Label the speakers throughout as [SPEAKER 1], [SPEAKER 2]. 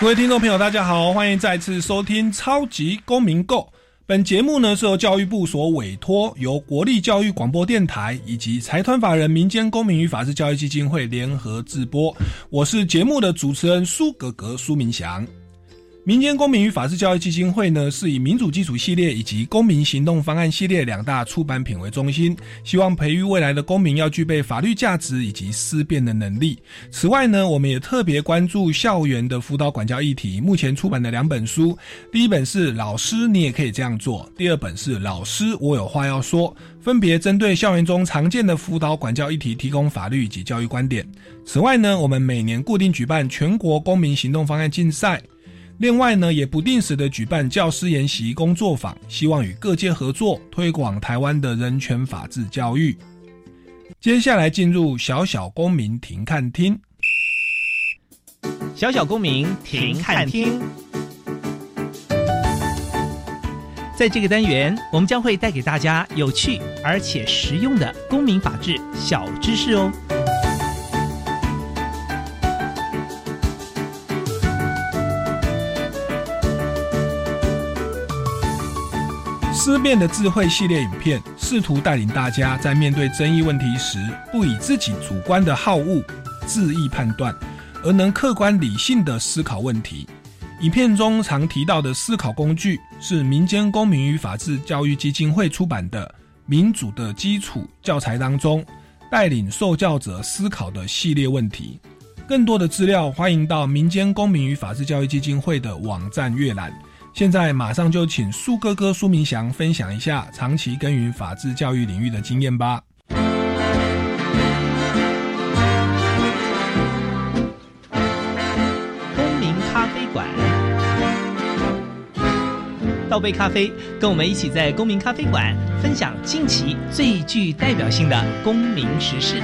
[SPEAKER 1] 各位听众朋友，大家好，欢迎再次收听《超级公民购》。本节目呢是由教育部所委托，由国立教育广播电台以及财团法人民间公民与法制教育基金会联合制播。我是节目的主持人苏格格苏明祥。民间公民与法治教育基金会呢，是以民主基础系列以及公民行动方案系列两大出版品为中心，希望培育未来的公民要具备法律价值以及思辨的能力。此外呢，我们也特别关注校园的辅导管教议题。目前出版的两本书，第一本是《老师你也可以这样做》，第二本是《老师我有话要说》，分别针对校园中常见的辅导管教议题，提供法律以及教育观点。此外呢，我们每年固定举办全国公民行动方案竞赛。另外呢，也不定时的举办教师研习工作坊，希望与各界合作，推广台湾的人权法治教育。接下来进入小小公民庭看厅，
[SPEAKER 2] 小小公民庭看厅。在这个单元，我们将会带给大家有趣而且实用的公民法治小知识哦。
[SPEAKER 1] 思辨的智慧系列影片，试图带领大家在面对争议问题时，不以自己主观的好恶、恣意判断，而能客观理性的思考问题。影片中常提到的思考工具，是民间公民与法治教育基金会出版的《民主的基础》教材当中，带领受教者思考的系列问题。更多的资料，欢迎到民间公民与法治教育基金会的网站阅览。现在马上就请苏哥哥苏明祥分享一下长期耕耘法治教育领域的经验吧。
[SPEAKER 2] 公民咖啡馆，倒杯咖啡，跟我们一起在公民咖啡馆分享近期最具代表性的公民时事。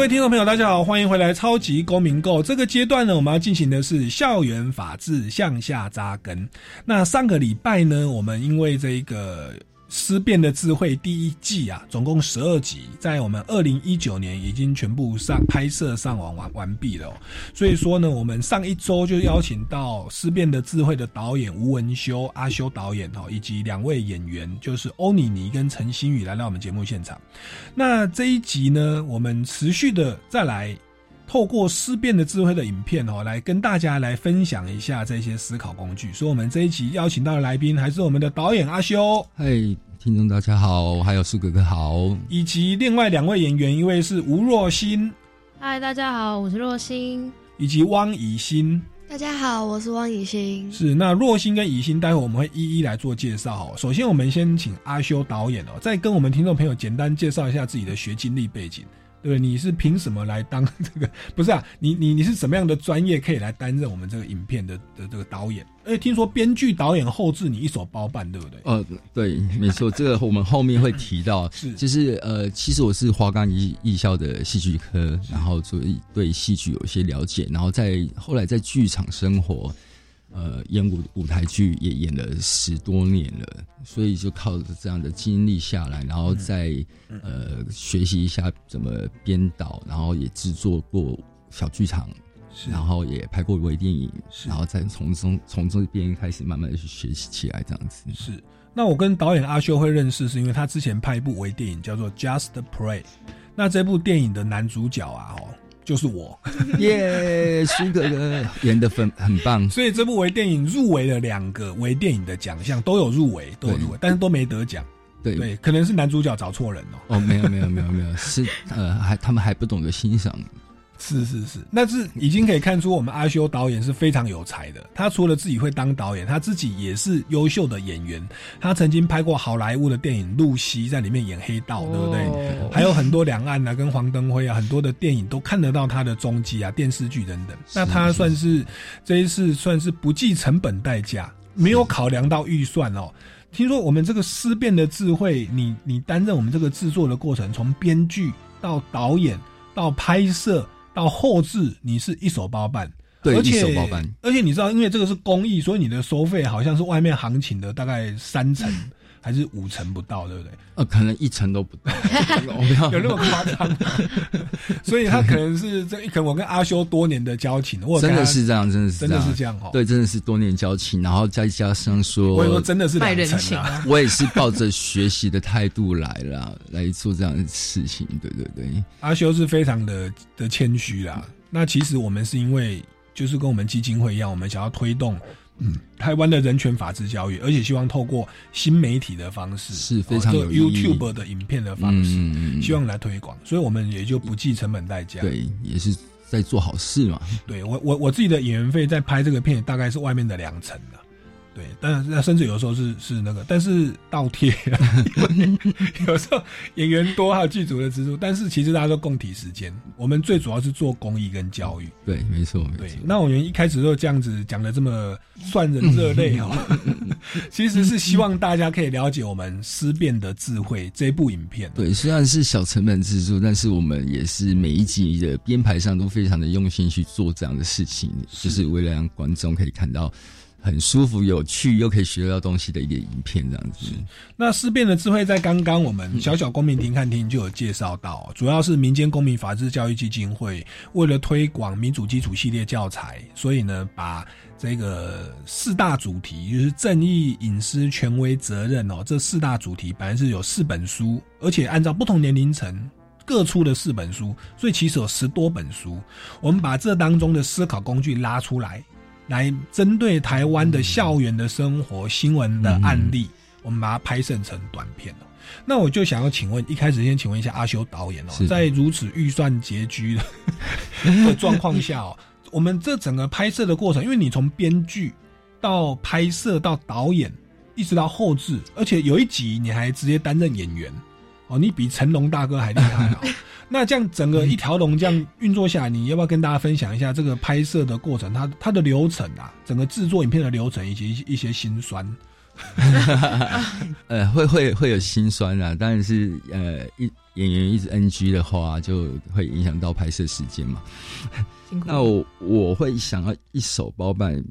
[SPEAKER 1] 各位听众朋友，大家好，欢迎回来《超级公民购》这个阶段呢，我们要进行的是校园法治向下扎根。那上个礼拜呢，我们因为这一个。思辨的智慧第一季啊，总共十二集，在我们二零一九年已经全部上拍摄上网完完毕了。所以说呢，我们上一周就邀请到思辨的智慧的导演吴文修阿修导演哦，以及两位演员，就是欧妮妮跟陈新宇来到我们节目现场。那这一集呢，我们持续的再来。透过思辨的智慧的影片哦，来跟大家来分享一下这些思考工具。所以，我们这一集邀请到的来宾还是我们的导演阿修。
[SPEAKER 3] 嗨，听众大家好，还有苏哥哥好，
[SPEAKER 1] 以及另外两位演员，一位是吴若欣。
[SPEAKER 4] 嗨，大家好，我是若欣。
[SPEAKER 1] 以及汪以欣。
[SPEAKER 5] 大家好，我是汪以欣。
[SPEAKER 1] 是那若欣跟以欣，待会我们会一一来做介绍。首先，我们先请阿修导演哦，再跟我们听众朋友简单介绍一下自己的学经历背景。对，你是凭什么来当 这个？不是啊，你你你是什么样的专业可以来担任我们这个影片的的这个导演？哎，听说编剧、导演、后置你一手包办，对不对？
[SPEAKER 3] 呃，对，没错，这个我们后面会提到。
[SPEAKER 1] 是，
[SPEAKER 3] 就是呃，其实我是华冈艺艺校的戏剧科，然后所以对戏剧有一些了解，然后在后来在剧场生活。呃，演舞舞台剧也演了十多年了，所以就靠着这样的经历下来，然后再呃学习一下怎么编导，然后也制作过小剧场，然后也拍过微电影，然后再从中从这边开始慢慢的去学习起来，这样子。
[SPEAKER 1] 是，那我跟导演阿修会认识，是因为他之前拍一部微电影叫做《Just Pray》，那这部电影的男主角啊，哦。就是我，
[SPEAKER 3] 耶，苏哥哥演的很很棒，
[SPEAKER 1] 所以这部微电影入围了两个微电影的奖项，都有入围，都有入围，但是都没得奖。
[SPEAKER 3] 对。
[SPEAKER 1] 对，可能是男主角找错人
[SPEAKER 3] 哦。哦，没有没有没有没有，是呃，还他们还不懂得欣赏
[SPEAKER 1] 是是是，那是已经可以看出我们阿修导演是非常有才的。他除了自己会当导演，他自己也是优秀的演员。他曾经拍过好莱坞的电影《露西》，在里面演黑道，对不对？还有很多两岸啊，跟黄登辉啊，很多的电影都看得到他的踪迹啊，电视剧等等。那他算是这一次算是不计成本代价，没有考量到预算哦。听说我们这个思辨的智慧，你你担任我们这个制作的过程，从编剧到导演到拍摄。到后置你是一手包办，
[SPEAKER 3] 对，
[SPEAKER 1] 而且
[SPEAKER 3] 一手包办，
[SPEAKER 1] 而且你知道，因为这个是公益，所以你的收费好像是外面行情的大概三成。还是五成不到，对不对？
[SPEAKER 3] 呃，可能一成都不到，
[SPEAKER 1] 有那么夸张？所以他可能是这，可能我跟阿修多年的交情，我
[SPEAKER 3] 真的是这样，真的是
[SPEAKER 1] 真的是这样哦。
[SPEAKER 3] 对，真的是多年交情，然后再加上说，
[SPEAKER 1] 我说真的是
[SPEAKER 4] 卖人情
[SPEAKER 1] 啊。
[SPEAKER 3] 我也是抱着学习的态度来了，来做这样的事情。对对对，
[SPEAKER 1] 阿修是非常的的谦虚啦。那其实我们是因为，就是跟我们基金会一样，我们想要推动。嗯，台湾的人权法治教育，而且希望透过新媒体的方式，
[SPEAKER 3] 是非常有
[SPEAKER 1] YouTube 的影片的方式，希望来推广，所以我们也就不计成本代价，
[SPEAKER 3] 对，也是在做好事嘛。
[SPEAKER 1] 对我我我自己的演员费在拍这个片，大概是外面的两成的。对，但是那甚至有时候是是那个，但是倒贴，有时候演员多还有剧组的支出，但是其实大家都共体时间。我们最主要是做公益跟教育。
[SPEAKER 3] 对，没错，
[SPEAKER 1] 没错。那我们一开始就这样子讲的这么算人热泪哦，其实是希望大家可以了解我们思辨的智慧这部影片。
[SPEAKER 3] 对，虽然是小成本制作，但是我们也是每一集的编排上都非常的用心去做这样的事情，就是为了让观众可以看到。很舒服、有趣又可以学到东西的一个影片，这样子。
[SPEAKER 1] 那思辨的智慧在刚刚我们小小公民庭看厅就有介绍到，主要是民间公民法治教育基金会为了推广民主基础系列教材，所以呢，把这个四大主题，就是正义、隐私、权威、责任哦，这四大主题本来是有四本书，而且按照不同年龄层各出的四本书，所以其实有十多本书。我们把这当中的思考工具拉出来。来针对台湾的校园的生活新闻的案例，我们把它拍摄成短片那我就想要请问，一开始先请问一下阿修导演哦，在如此预算拮据 的状况下哦，我们这整个拍摄的过程，因为你从编剧到拍摄到导演，一直到后置，而且有一集你还直接担任演员哦，你比成龙大哥还厉害哦。那这样整个一条龙这样运作下来，你要不要跟大家分享一下这个拍摄的过程？它它的流程啊，整个制作影片的流程以及一些辛酸。
[SPEAKER 3] 呃，会会会有心酸啊，当然是呃，一演员一直 NG 的话，就会影响到拍摄时间嘛。那我我会想要一手包办。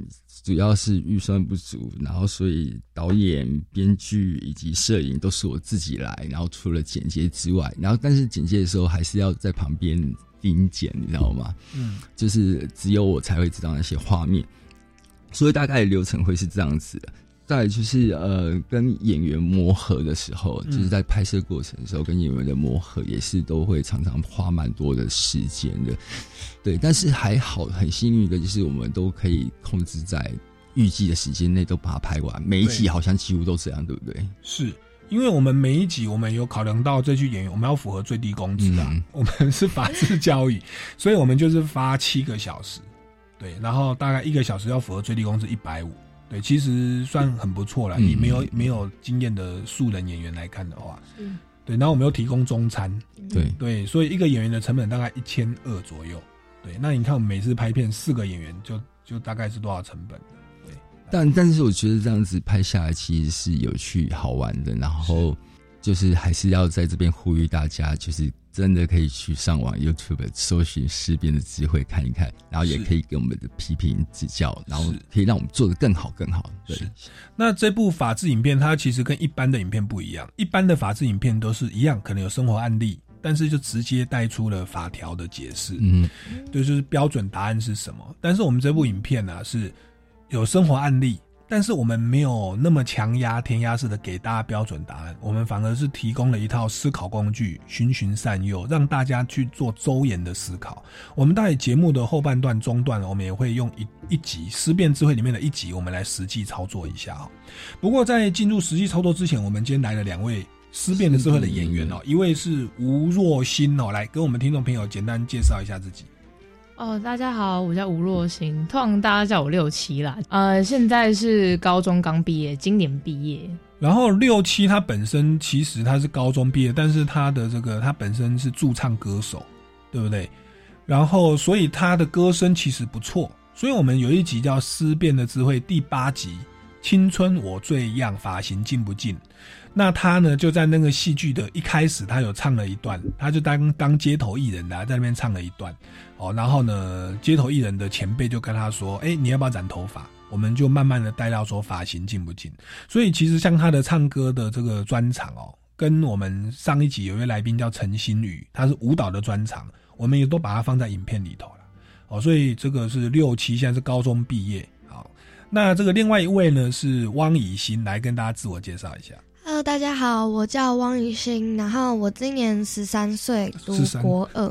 [SPEAKER 3] 主要是预算不足，然后所以导演、编剧以及摄影都是我自己来，然后除了剪接之外，然后但是剪接的时候还是要在旁边盯剪，你知道吗？嗯，就是只有我才会知道那些画面，所以大概流程会是这样子的。再就是呃，跟演员磨合的时候，就是在拍摄过程的时候，跟演员的磨合也是都会常常花蛮多的时间的。对，但是还好，很幸运的就是我们都可以控制在预计的时间内都把它拍完。每一集好像几乎都这样，对不对？
[SPEAKER 1] 是因为我们每一集我们有考量到这句演员，我们要符合最低工资啊。我们是法制交易，所以我们就是发七个小时，对，然后大概一个小时要符合最低工资一百五。对，其实算很不错了。你没有没有经验的素人演员来看的话，嗯，对。然后我们又提供中餐，
[SPEAKER 3] 对
[SPEAKER 1] 对，所以一个演员的成本大概一千二左右。对，那你看我们每次拍片四个演员，就就大概是多少成本？对。
[SPEAKER 3] 但但是我觉得这样子拍下来其实是有趣好玩的，然后就是还是要在这边呼吁大家，就是。真的可以去上网 YouTube 搜寻事变的机会看一看，然后也可以给我们的批评指教，然后可以让我们做的更好更好。对，
[SPEAKER 1] 那这部法制影片它其实跟一般的影片不一样，一般的法制影片都是一样，可能有生活案例，但是就直接带出了法条的解释，嗯，对就是标准答案是什么。但是我们这部影片呢是有生活案例。但是我们没有那么强压、填鸭式的给大家标准答案，我们反而是提供了一套思考工具，循循善诱，让大家去做周延的思考。我们在节目的后半段、中段，我们也会用一一集《思辨智慧》里面的一集，我们来实际操作一下。不过在进入实际操作之前，我们今天来了两位思辨的智慧的演员哦，一位是吴若欣哦，来跟我们听众朋友简单介绍一下自己。
[SPEAKER 4] 哦，大家好，我叫吴若星，通常大家叫我六七啦。呃，现在是高中刚毕业，今年毕业。
[SPEAKER 1] 然后六七他本身其实他是高中毕业，但是他的这个他本身是驻唱歌手，对不对？然后所以他的歌声其实不错。所以我们有一集叫《思辨的智慧》第八集《青春我最样》，发型进不进？那他呢就在那个戏剧的一开始，他有唱了一段，他就当当街头艺人的在那边唱了一段。哦，然后呢，街头艺人的前辈就跟他说：“哎，你要不要染头发？”我们就慢慢的带到说发型进不进。所以其实像他的唱歌的这个专场哦，跟我们上一集有一位来宾叫陈新宇，他是舞蹈的专场，我们也都把它放在影片里头了。哦，所以这个是六七，现在是高中毕业。好，那这个另外一位呢是汪以欣，来跟大家自我介绍一下。
[SPEAKER 5] Hello，大家好，我叫汪雨欣，然后我今年十三岁，读国二，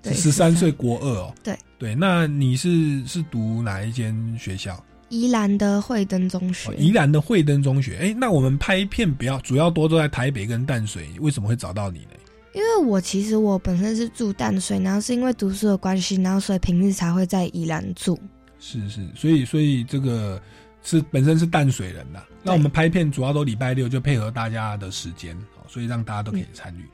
[SPEAKER 1] 对，十三岁国二哦，
[SPEAKER 5] 对
[SPEAKER 1] 对，那你是是读哪一间学校？
[SPEAKER 5] 宜兰的惠登中学。
[SPEAKER 1] 宜兰的惠登中学，哎，那我们拍片比较主要多都在台北跟淡水，为什么会找到你呢？
[SPEAKER 5] 因为我其实我本身是住淡水，然后是因为读书的关系，然后所以平日才会在宜兰住。
[SPEAKER 1] 是是，所以所以这个。是本身是淡水人呐，那我们拍片主要都礼拜六就配合大家的时间，所以让大家都可以参与。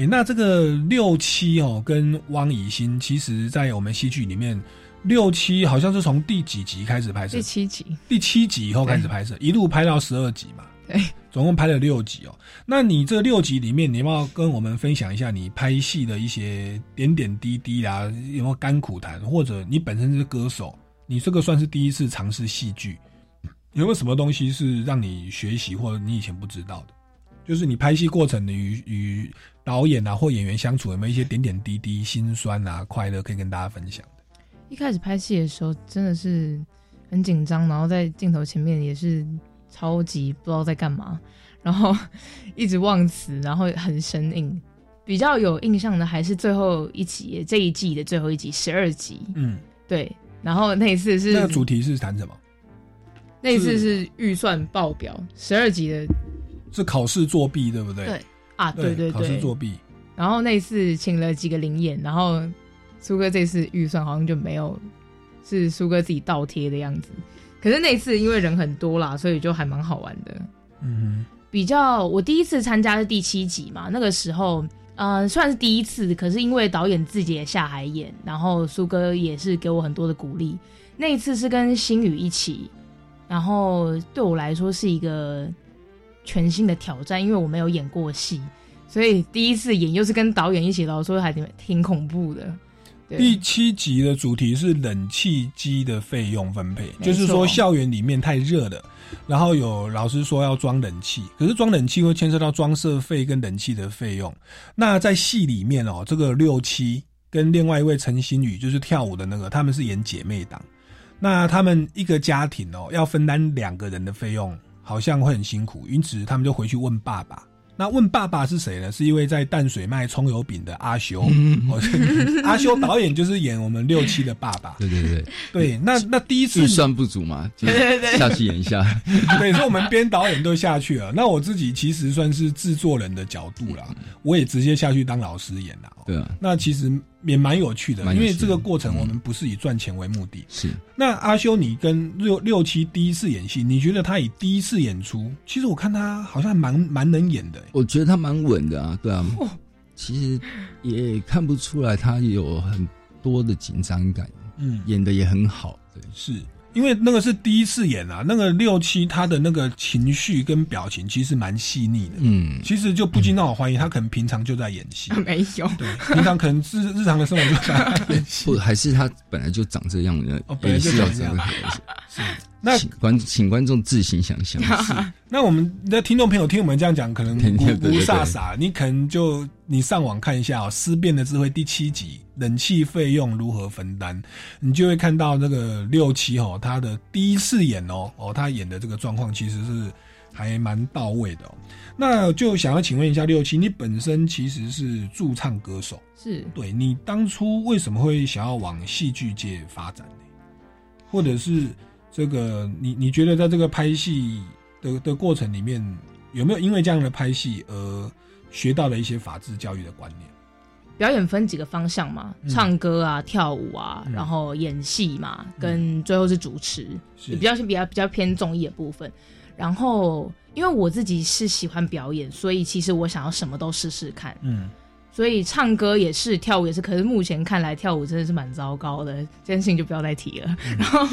[SPEAKER 1] 哎，那这个六七哦，跟汪以欣，其实在我们戏剧里面，六七好像是从第几集开始拍摄？
[SPEAKER 4] 第七集，
[SPEAKER 1] 第七集以后开始拍摄，一路拍到十二集嘛。
[SPEAKER 4] 对，
[SPEAKER 1] 总共拍了六集哦。那你这六集里面，你要不要跟我们分享一下你拍戏的一些点点滴滴啊？有没有甘苦谈？或者你本身是歌手，你这个算是第一次尝试戏剧？有没有什么东西是让你学习或者你以前不知道的？就是你拍戏过程的与与导演啊或演员相处，有没有一些点点滴滴、心酸啊、快乐可以跟大家分享的？
[SPEAKER 4] 一开始拍戏的时候真的是很紧张，然后在镜头前面也是超级不知道在干嘛，然后一直忘词，然后很生硬。比较有印象的还是最后一集这一季的最后一集十二集。嗯，对。然后那一次是
[SPEAKER 1] 那个主题是谈什么？
[SPEAKER 4] 那次是预算爆表，十二级的，
[SPEAKER 1] 是考试作弊，对不对？
[SPEAKER 4] 对啊，对对对，
[SPEAKER 1] 考试作弊。
[SPEAKER 4] 然后那次请了几个灵演，然后苏哥这次预算好像就没有，是苏哥自己倒贴的样子。可是那次因为人很多啦，所以就还蛮好玩的。嗯，比较我第一次参加是第七集嘛，那个时候呃算是第一次，可是因为导演自己也下海演，然后苏哥也是给我很多的鼓励。那一次是跟星宇一起。然后对我来说是一个全新的挑战，因为我没有演过戏，所以第一次演又是跟导演一起，老说还挺挺恐怖的。
[SPEAKER 1] 第七集的主题是冷气机的费用分配，就是说校园里面太热了，然后有老师说要装冷气，可是装冷气会牵涉到装设费跟冷气的费用。那在戏里面哦，这个六七跟另外一位陈星宇就是跳舞的那个，他们是演姐妹档。那他们一个家庭哦，要分担两个人的费用，好像会很辛苦，因此他们就回去问爸爸。那问爸爸是谁呢？是一位在淡水卖葱油饼的阿修。阿修导演就是演我们六七的爸爸。
[SPEAKER 3] 对对对
[SPEAKER 1] 对。那那第一次
[SPEAKER 3] 预算不足嘛，对对对，下去演一下。
[SPEAKER 1] 对，所以我们编导演都下去了。那我自己其实算是制作人的角度啦，我也直接下去当老师演了。
[SPEAKER 3] 对啊。
[SPEAKER 1] 那其实也蛮有趣的，因为这个过程我们不是以赚钱为目的。
[SPEAKER 3] 是。
[SPEAKER 1] 那阿修，你跟六六七第一次演戏，你觉得他以第一次演出，其实我看他好像蛮蛮能演的。
[SPEAKER 3] 我觉得他蛮稳的啊，对啊，哦。其实也看不出来他有很多的紧张感，嗯，演的也很好，对，
[SPEAKER 1] 是因为那个是第一次演啊，那个六七他的那个情绪跟表情其实蛮细腻的，嗯，其实就不禁让我怀疑他可能平常就在演戏，
[SPEAKER 4] 没有，
[SPEAKER 1] 对，平常可能日日常的生活就在演戏，
[SPEAKER 3] 不还是他本来就长这样的，
[SPEAKER 1] 本来就长这样，
[SPEAKER 3] 是。那观请观众自行想象。
[SPEAKER 1] 那我们的听众朋友听我们这样讲，可能不不飒飒，你可能就你上网看一下哦，《思辨的智慧》第七集，冷气费用如何分担，你就会看到那个六七哦，他的第一次演哦哦，他演的这个状况其实是还蛮到位的。哦那就想要请问一下六七，你本身其实是驻唱歌手，
[SPEAKER 4] 是
[SPEAKER 1] 对你当初为什么会想要往戏剧界发展呢？或者是？这个你你觉得在这个拍戏的的过程里面，有没有因为这样的拍戏而学到了一些法治教育的观念？
[SPEAKER 4] 表演分几个方向嘛，
[SPEAKER 1] 嗯
[SPEAKER 4] 唱歌啊、跳舞啊，
[SPEAKER 1] 嗯
[SPEAKER 4] 然后演戏嘛，跟最后是主持，比较是比较比较偏综艺的部分。然后因为我自己是喜欢表演，所以其实我想要什么都试试看。
[SPEAKER 1] 嗯
[SPEAKER 4] 所以唱歌也是，跳舞也是，可是目前看来跳舞真的是蛮糟糕的，这件事情就不要再提了。然后，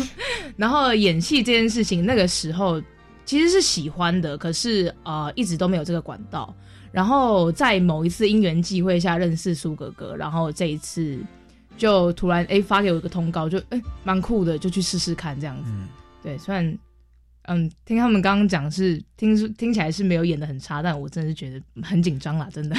[SPEAKER 4] 然后演戏这件事情，那个时候其实是喜欢的，可是呃一直都没有这个管道。然后在某一次因缘际会下认识苏哥哥，然后这一次就突然哎发给我一个通告，就哎蛮酷的，就去试试看这样子。
[SPEAKER 1] 嗯，
[SPEAKER 4] 对，虽然嗯听他们刚刚讲是听听起来是没有演的很差，但我真的是觉得很紧张啦，真的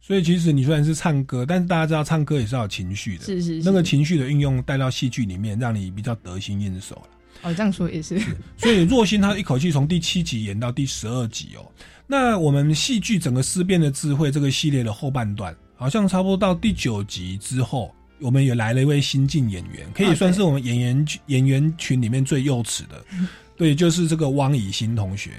[SPEAKER 1] 所以其实你虽然是唱歌，但是大家知道唱歌也是要有情绪的，
[SPEAKER 4] 是是是
[SPEAKER 1] 那个情绪的运用带到戏剧里面，让你比较得心应手了。
[SPEAKER 4] 哦这样说也是。
[SPEAKER 1] 所以若心他一口气从第七集演到第十二集哦。那我们戏剧整个思辨的智慧这个系列的后半段，好像差不多到第九集之后，我们也来了一位新晋演员，可以算是我们演员群演员群里面最幼齿的。对，就是这个汪以欣同学，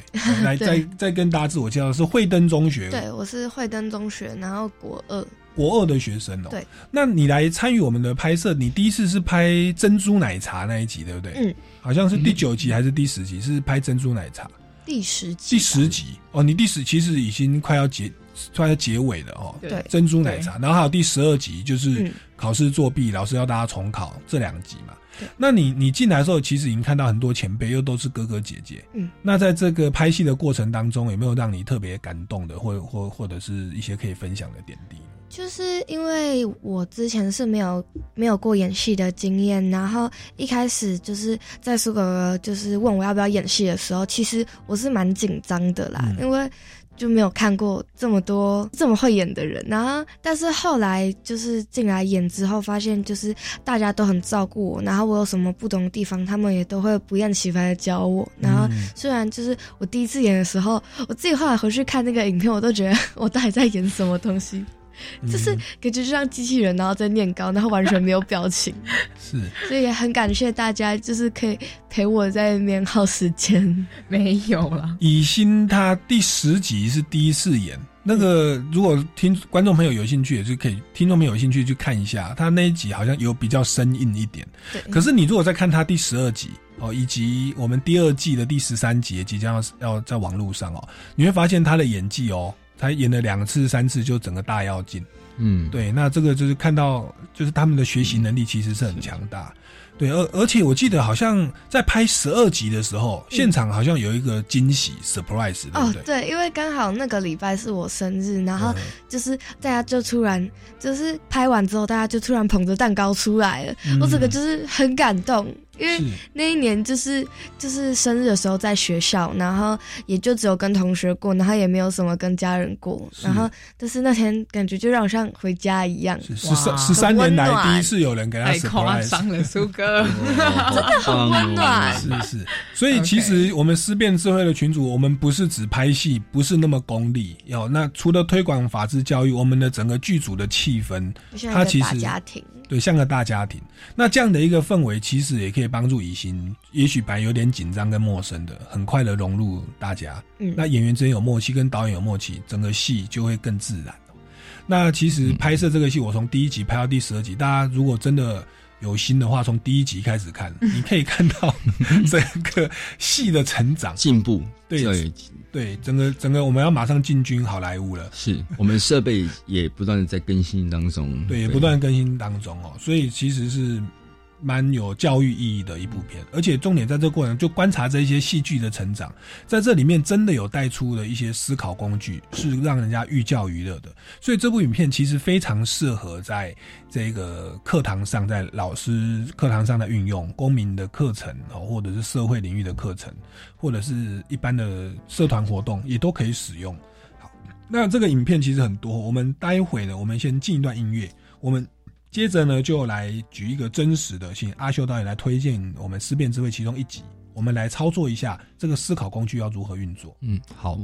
[SPEAKER 1] 来 再再跟大家自我介绍，是惠登中学。
[SPEAKER 5] 对，我是惠登中学，然后国二，
[SPEAKER 1] 国二的学生哦。
[SPEAKER 5] 对，
[SPEAKER 1] 那你来参与我们的拍摄，你第一次是拍珍珠奶茶那一集，对不对？
[SPEAKER 5] 嗯，
[SPEAKER 1] 好像是第九集还是第十集，是拍珍珠奶茶。
[SPEAKER 5] 第十集，
[SPEAKER 1] 第十集。哦，你第十其实已经快要结快要结尾了哦。
[SPEAKER 5] 对。
[SPEAKER 1] 珍珠奶茶，然后还有第十二集就是
[SPEAKER 5] 嗯。
[SPEAKER 1] 考试作弊，老师要大家重考这两集嘛
[SPEAKER 5] 对。
[SPEAKER 1] 那你你进来的时候，其实已经看到很多前辈，又都是哥哥姐姐。
[SPEAKER 5] 嗯，
[SPEAKER 1] 那在这个拍戏的过程当中，有没有让你特别感动的，或或或者是一些可以分享的点滴？
[SPEAKER 5] 就是因为我之前是没有没有过演戏的经验，然后一开始就是在苏哥哥就是问我要不要演戏的时候，其实我是蛮紧张的啦，
[SPEAKER 1] 嗯
[SPEAKER 5] 因为就没有看过这么多这么会演的人。然后，但是后来就是进来演之后，发现就是大家都很照顾我，然后我有什么不懂的地方，他们也都会不厌其烦的教我。然后
[SPEAKER 1] 嗯
[SPEAKER 5] 虽然就是我第一次演的时候，我自己后来回去看那个影片，我都觉得 我到底在演什么东西。就是
[SPEAKER 1] 嗯。
[SPEAKER 5] 感觉就像机器人，然后在念稿，然后完全没有表情，
[SPEAKER 1] 是。
[SPEAKER 5] 所以也很感谢大家，就是可以陪我在那边耗时间。
[SPEAKER 4] 没有了，
[SPEAKER 1] 以心他第十集是第一次演，那个如果听观众朋友有兴趣，也是可以听众朋友有兴趣去看一下，他那一集好像有比较生硬一点。
[SPEAKER 5] 对，
[SPEAKER 1] 可是你如果再看他第十二集哦，以及我们第二季的第十三集也即将要要在网络上哦，你会发现他的演技哦，才演了两次三次就整个大妖精。
[SPEAKER 3] 嗯，
[SPEAKER 1] 对，那这个就是看到，就是他们的学习能力其实是很强大。对，而而且我记得好像在拍十二集的时候，现场好像有一个惊喜 surprise，对不
[SPEAKER 5] 哦
[SPEAKER 1] 对？，
[SPEAKER 5] 对，因为刚好那个礼拜是我生日，然后
[SPEAKER 1] 嗯
[SPEAKER 5] 就是大家就突然就是拍完之后，大家就突然捧着蛋糕出来了，
[SPEAKER 1] 嗯
[SPEAKER 5] 我整个就是很感动，因为那一年就是就是生日的时候在学校，然后也就只有跟同学过，然后也没有什么跟家人过，然后就是那天感觉就让我像回家一样。
[SPEAKER 1] 十三十三年来第一次有人给他
[SPEAKER 4] 太夸
[SPEAKER 1] surprise。
[SPEAKER 4] 张了，苏哥。
[SPEAKER 3] 真的很
[SPEAKER 5] 温暖
[SPEAKER 1] 是是，所以其实我们思辨智慧的群主，我们不是只拍戏，不是那么功利。有那除了推广法治教育，我们的整个剧组的气氛，
[SPEAKER 5] 就像一个大
[SPEAKER 1] 它其实
[SPEAKER 5] 家庭。
[SPEAKER 1] 对，像个大家庭。那这样的一个氛围，其实也可以帮助以心，也许本来有点紧张跟陌生的，很快的融入大家。
[SPEAKER 5] 嗯，
[SPEAKER 1] 那演员之间有默契，跟导演有默契，整个戏就会更自然哦那其实拍摄这个戏，我从第一集拍到第十二集，大家如果真的有心的话，从第一集开始看，你可以看到 整个戏的成长。
[SPEAKER 3] 进步，
[SPEAKER 1] 对
[SPEAKER 3] 对，
[SPEAKER 1] 整个整个我们要马上进军好莱坞了。
[SPEAKER 3] 是我们设备也不断的在更新当中，
[SPEAKER 1] 对，也不断更新当中哦，所以其实是蛮有教育意义的一部片，而且重点在这过程就观察这些戏剧的成长，在这里面真的有带出了一些思考工具，是让人家寓教于乐的。所以这部影片其实非常适合在这个课堂上，在老师课堂上的运用，公民的课程哦，或者是社会领域的课程，或者是一般的社团活动，也都可以使用。好，那这个影片其实很多，我们待会呢，我们先进一段音乐，我们接着呢就来举一个真实的，请阿修导演来推荐我们思辨智慧其中一集，我们来操作一下这个思考工具要如何运作。
[SPEAKER 3] 嗯，好。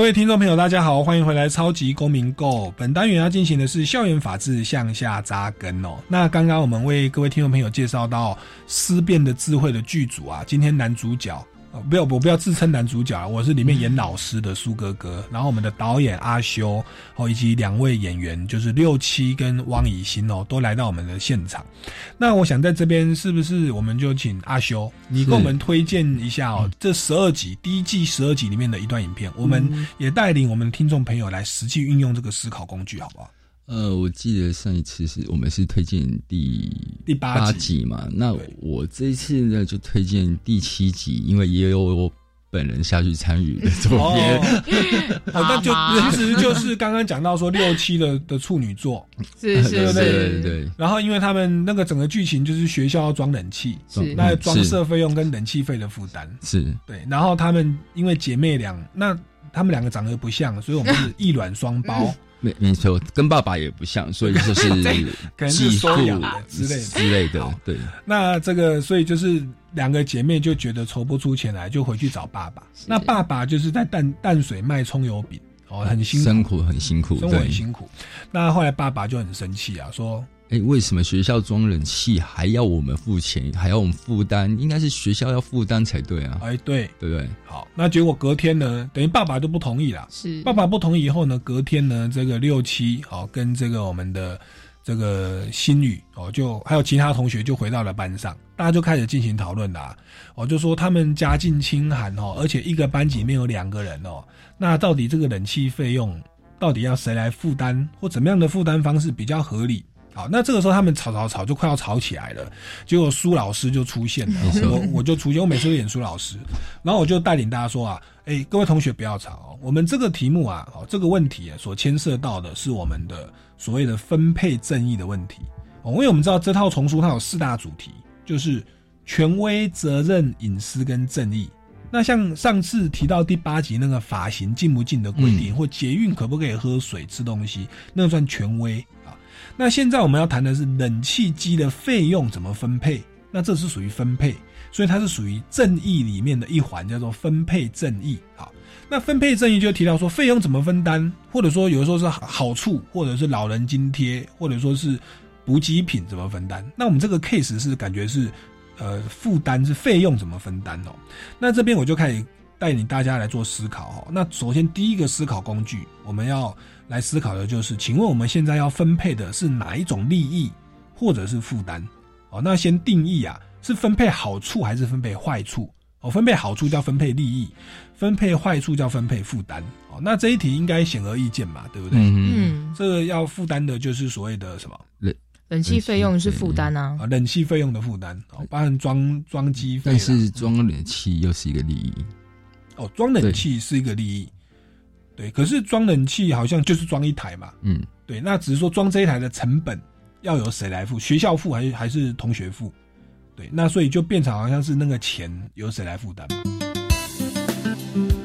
[SPEAKER 1] 各位听众朋友，大家好，欢迎回来《超级公民购》。本单元要进行的是校园法治向下扎根哦。那刚刚我们为各位听众朋友介绍到《思辨的智慧》的剧组啊，今天男主角。哦，不要，我不要自称男主角，我是里面演老师的苏哥哥。然后我们的导演阿修哦，以及两位演员就是六七跟汪以欣哦，都来到我们的现场。那我想在这边是不是我们就请阿修，你给我们推荐一下哦，这十二集第一季十二集里面的一段影片，我们也带领我们的听众朋友来实际运用这个思考工具，好不好？
[SPEAKER 3] 呃，我记得上一次是我们是推荐第
[SPEAKER 1] 第八
[SPEAKER 3] 集。嘛，那我这一次呢就推荐第七集，因为也有我本人下去参与的作
[SPEAKER 1] 品。哦，那就其实就是刚刚讲到说六七的的处女座，
[SPEAKER 4] 是 是
[SPEAKER 3] 是，对。
[SPEAKER 1] 然后因为他们那个整个剧情就是学校要装冷气，那装设费用跟冷气费的负担。
[SPEAKER 3] 是。
[SPEAKER 1] 对。然后他们因为姐妹俩，那他们两个长得不像，所以我们是异卵双胞。
[SPEAKER 3] 没没错，跟爸爸也不像，所以就是
[SPEAKER 1] 是收养之类
[SPEAKER 3] 之类的。对，
[SPEAKER 1] 那这个所以就是两个姐妹就觉得筹不出钱来，就回去找爸爸。那爸爸就是在淡淡水卖葱油饼，哦，很辛
[SPEAKER 3] 苦，很辛苦，
[SPEAKER 1] 生活很辛苦。那后来爸爸就很生气啊，说。
[SPEAKER 3] 哎，为什么学校装冷气还要我们付钱，还要我们负担？应该是学校要负担才对啊！
[SPEAKER 1] 哎，对，
[SPEAKER 3] 对不对？
[SPEAKER 1] 好，那结果隔天呢，等于爸爸都不同意了。
[SPEAKER 4] 是，
[SPEAKER 1] 爸爸不同意以后呢，隔天呢，这个六七哦，跟这个我们的这个新宇哦，就还有其他同学就回到了班上，大家就开始进行讨论啦。哦，就说他们家境清寒哦，而且一个班级里面有两个人哦，那到底这个冷气费用到底要谁来负担，或怎么样的负担方式比较合理？好，那这个时候他们吵吵吵就快要吵起来了，结果苏老师就出现了，我我就出现，我每次都演苏老师，然后我就带领大家说啊，哎，各位同学不要吵，我们这个题目啊，哦，这个问题所牵涉到的是我们的所谓的分配正义的问题，哦，因为我们知道这套丛书它有四大主题，就是权威、责任、隐私跟正义。那像上次提到第八集那个发型禁不禁的规定，或捷运可不可以喝水吃东西，那算权威。那现在我们要谈的是冷气机的费用怎么分配？那这是属于分配，所以它是属于正义里面的一环，叫做分配正义。好，那分配正义就提到说费用怎么分担，或者说有的时候是好处，或者是老人津贴，或者说是补给品怎么分担。那我们这个 case 是感觉是呃负担是费用怎么分担哦？那这边我就开始带领大家来做思考哈。那首先第一个思考工具，我们要。来思考的就是，请问我们现在要分配的是哪一种利益，或者是负担？哦，那先定义啊，是分配好处还是分配坏处？哦，分配好处叫分配利益，分配坏处叫分配负担。哦，那这一题应该显而易见嘛，对不对？嗯，这个要负担的就是所谓的什么
[SPEAKER 4] 冷冷气费用是负担啊，
[SPEAKER 1] 啊，冷气费用的负担，哦，包含装装机费，
[SPEAKER 3] 但是装冷气又是一个利益。
[SPEAKER 1] 哦，装冷气是一个利益。对，可是装冷气好像就是装一台嘛，嗯，对，那只是说装这一台的成本要由谁来付？学校付还是还是同学付？对，那所以就变成好像是那个钱由谁来负担？
[SPEAKER 6] 学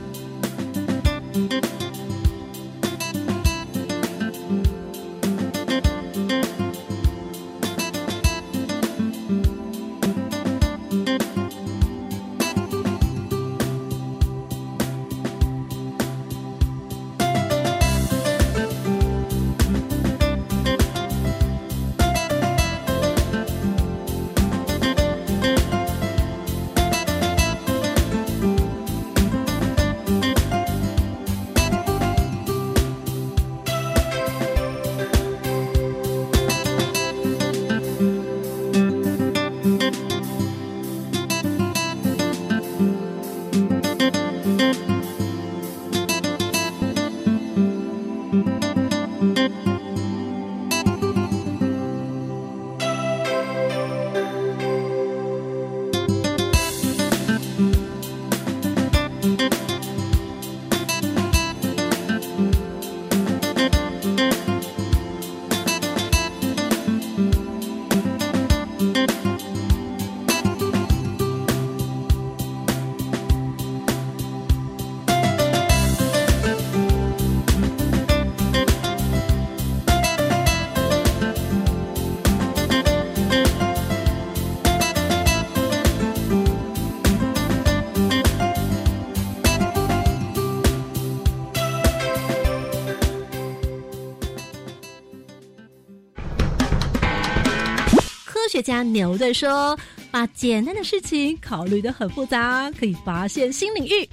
[SPEAKER 6] 牛队说，把简单的事情考虑的很复杂，可以发现新领域；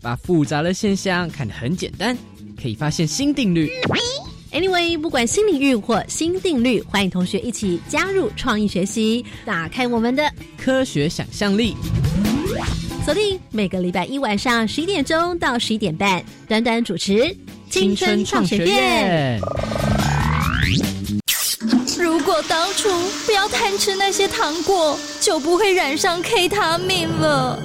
[SPEAKER 7] 把复杂的现象看得很简单，可以发现新定律。
[SPEAKER 6] Anyway，不管新领域或新定律，欢迎同学一起加入创意学习，打开我们的
[SPEAKER 7] 科学想象力。
[SPEAKER 6] 锁定每个礼拜一晚上十一点钟到十一点半，短短主持青春创学院。
[SPEAKER 8] 当初不要贪吃那些糖果，就不会染上 K 他命了。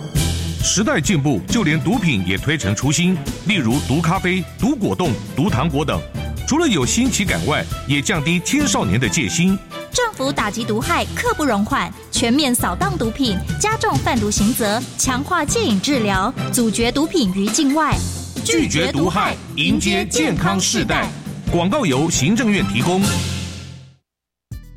[SPEAKER 9] 时代进步，就连毒品也推陈出新，例如毒咖啡、毒果冻、毒糖果等。除了有新奇感外，也降低青少年的戒心。
[SPEAKER 8] 政府打击毒害，刻不容缓，全面扫荡毒品，加重贩毒刑责，强化戒瘾治疗，阻绝毒品于境外，
[SPEAKER 9] 拒绝毒害，迎接健康世代。广告由行政院提供。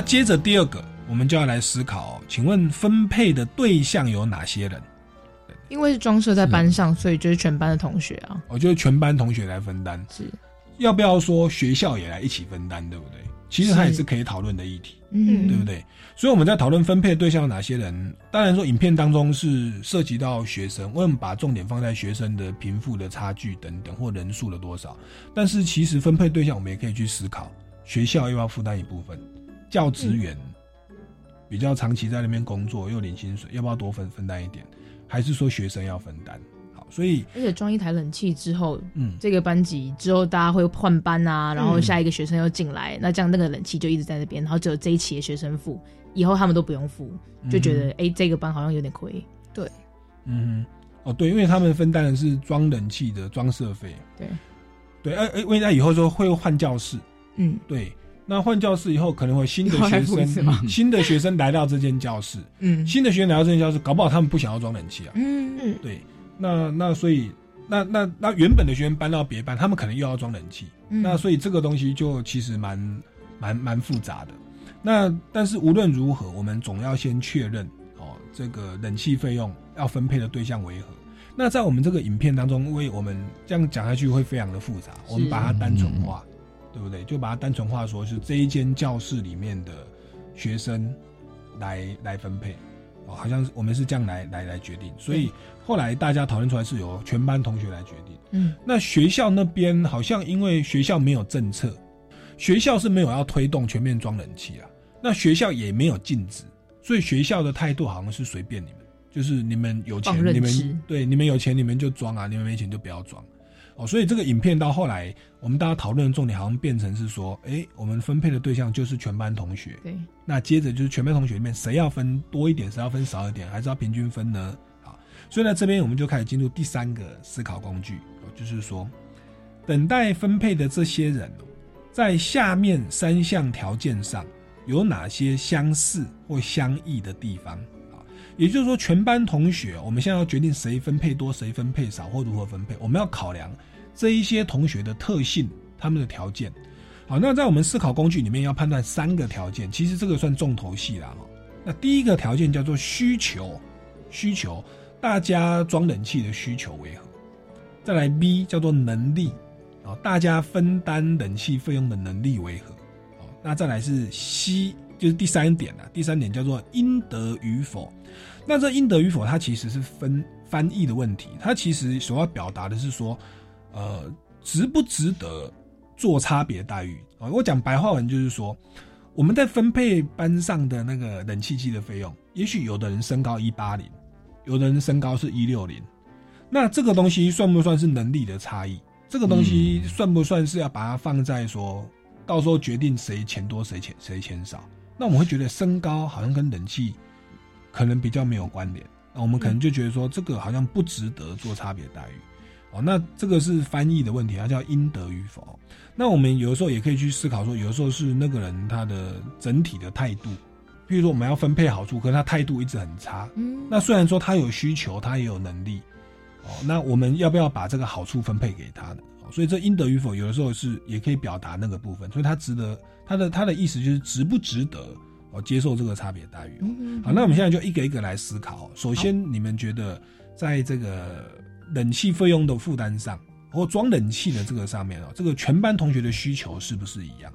[SPEAKER 1] 那接着第二个，我们就要来思考，请问分配的对象有哪些人？
[SPEAKER 4] 因为是装设在班上，所以就是全班的同学啊。
[SPEAKER 1] 哦，就是全班同学来分担，
[SPEAKER 4] 是
[SPEAKER 1] 要不要说学校也来一起分担，对不对？其实它也是可以讨论的议题，嗯，对不对？所以我们在讨论分配对象有哪些人，当然说影片当中是涉及到学生，我们把重点放在学生的贫富的差距等等，或人数的多少。但是其实分配对象，我们也可以去思考，学校又要负担一部分。教职员比较长期在那边工作，又领薪水，要不要多分分担一点？还是说学生要分担？好，所以
[SPEAKER 4] 而且装一台冷气之后，嗯，这个班级之后大家会换班啊，然后下一个学生又进来，那这样那个冷气就一直在那边，然后只有这一期的学生付，以后他们都不用付，就觉得哎，这个班好像有点亏。
[SPEAKER 10] 对，
[SPEAKER 1] 嗯，哦对，因为他们分担的是装冷气的装设费。
[SPEAKER 4] 对，
[SPEAKER 1] 对，哎哎，为了以后说会换教室，
[SPEAKER 4] 嗯，
[SPEAKER 1] 对。那换教室以后，可能会新的 学生，新的学生来到这间教室，嗯，新的学生来到这间教室，搞不好他们不想要装冷气啊，
[SPEAKER 4] 嗯嗯，
[SPEAKER 1] 对，那那所以，那那那原本的学生搬到别班，他们可能又要装冷气，那所以这个东西就其实蛮蛮蛮复杂的。那但是无论如何，我们总要先确认哦，这个冷气费用要分配的对象为何？那在我们这个影片当中，因为我们这样讲下去会非常的复杂，我们把它单纯化。对不对？就把它单纯化，说是这一间教室里面的学生来来分配，哦，好像是我们是这样来来来决定。所以后来大家讨论出来是由全班同学来决定。
[SPEAKER 4] 嗯，
[SPEAKER 1] 那学校那边好像因为学校没有政策，学校是没有要推动全面装冷气啊，那学校也没有禁止，所以学校的态度好像是随便你们，就是你们有钱你们对你们有钱你们就装啊，你们没钱就不要装。哦，所以这个影片到后来，我们大家讨论的重点好像变成是说，哎，我们分配的对象就是全班同学。
[SPEAKER 4] 对，
[SPEAKER 1] 那接着就是全班同学里面谁要分多一点，谁要分少一点，还是要平均分呢？好，所以呢这边我们就开始进入第三个思考工具，就是说，等待分配的这些人，在下面三项条件上有哪些相似或相异的地方？也就是说，全班同学，我们现在要决定谁分配多，谁分配少，或如何分配，我们要考量这一些同学的特性，他们的条件。好，那在我们思考工具里面要判断三个条件，其实这个算重头戏了哈。那第一个条件叫做需求，需求，大家装冷气的需求为何？再来 B 叫做能力，啊，大家分担冷气费用的能力为何？哦，那再来是 C 就是第三点了，第三点叫做应得与否。那这应得与否，它其实是分翻译的问题，它其实所要表达的是说，呃，值不值得做差别待遇啊？我讲白话文就是说，我们在分配班上的那个冷气机的费用，也许有的人身高一八零，有的人身高是一六零，那这个东西算不算是能力的差异？这个东西算不算是要把它放在说，到时候决定谁钱多谁钱谁钱少？那我们会觉得身高好像跟冷气可能比较没有关联，那我们可能就觉得说这个好像不值得做差别待遇。哦，那这个是翻译的问题，它叫应得与否。那我们有的时候也可以去思考说，有的时候是那个人他的整体的态度，譬如说我们要分配好处，可是他态度一直很差。嗯，那虽然说他有需求，他也有能力，哦，那我们要不要把这个好处分配给他呢？所以这应得与否，有的时候是也可以表达那个部分，所以他值得他的他的意思就是值不值得哦接受这个差别待遇。好，那我们现在就一个一个来思考。首先，你们觉得在这个冷气费用的负担上，或装冷气的这个上面哦，这个全班同学的需求是不是一样？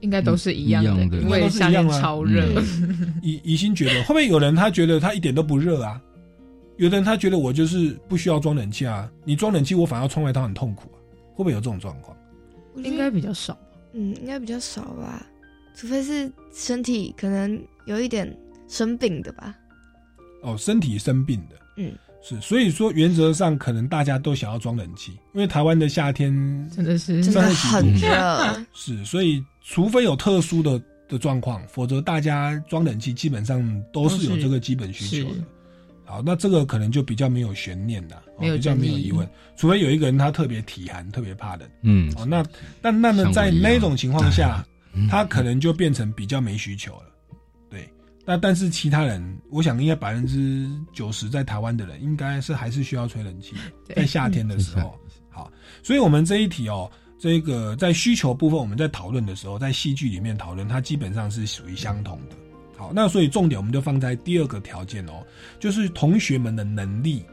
[SPEAKER 4] 应该都是一样的，因为夏天超热。
[SPEAKER 1] 宜宜心觉得会不会有人他觉得他一点都不热啊？有的人他觉得我就是不需要装冷气啊，你装冷气我反而穿外套很痛苦啊，会不会有这种状况？
[SPEAKER 4] 应该比较少吧。
[SPEAKER 5] 嗯，应该比较少吧，除非是身体可能有一点生病的吧。
[SPEAKER 1] 哦，身体生病的，
[SPEAKER 5] 嗯，
[SPEAKER 1] 是，所以说原则上可能大家都想要装冷气，因为台湾的夏天
[SPEAKER 4] 真的是
[SPEAKER 5] 真的很热，
[SPEAKER 1] 是，所以除非有特殊的的状况，否则大家装冷气基本上都是有这个基本需求的。好，那这个可能就比较没有悬念的，比较没有疑问，除非有一个人他特别体寒，特别怕冷，
[SPEAKER 3] 嗯，
[SPEAKER 1] 哦，那那那么在那种情况下，他可能就变成比较没需求了，对。那但是其他人，我想应该百分之九十在台湾的人，应该是还是需要吹冷气，在夏天的时候。好，所以我们这一题哦，这个在需求部分，我们在讨论的时候，在戏剧里面讨论，它基本上是属于相同的。好，那所以重点我们就放在第二个条件哦，就是同学们的能力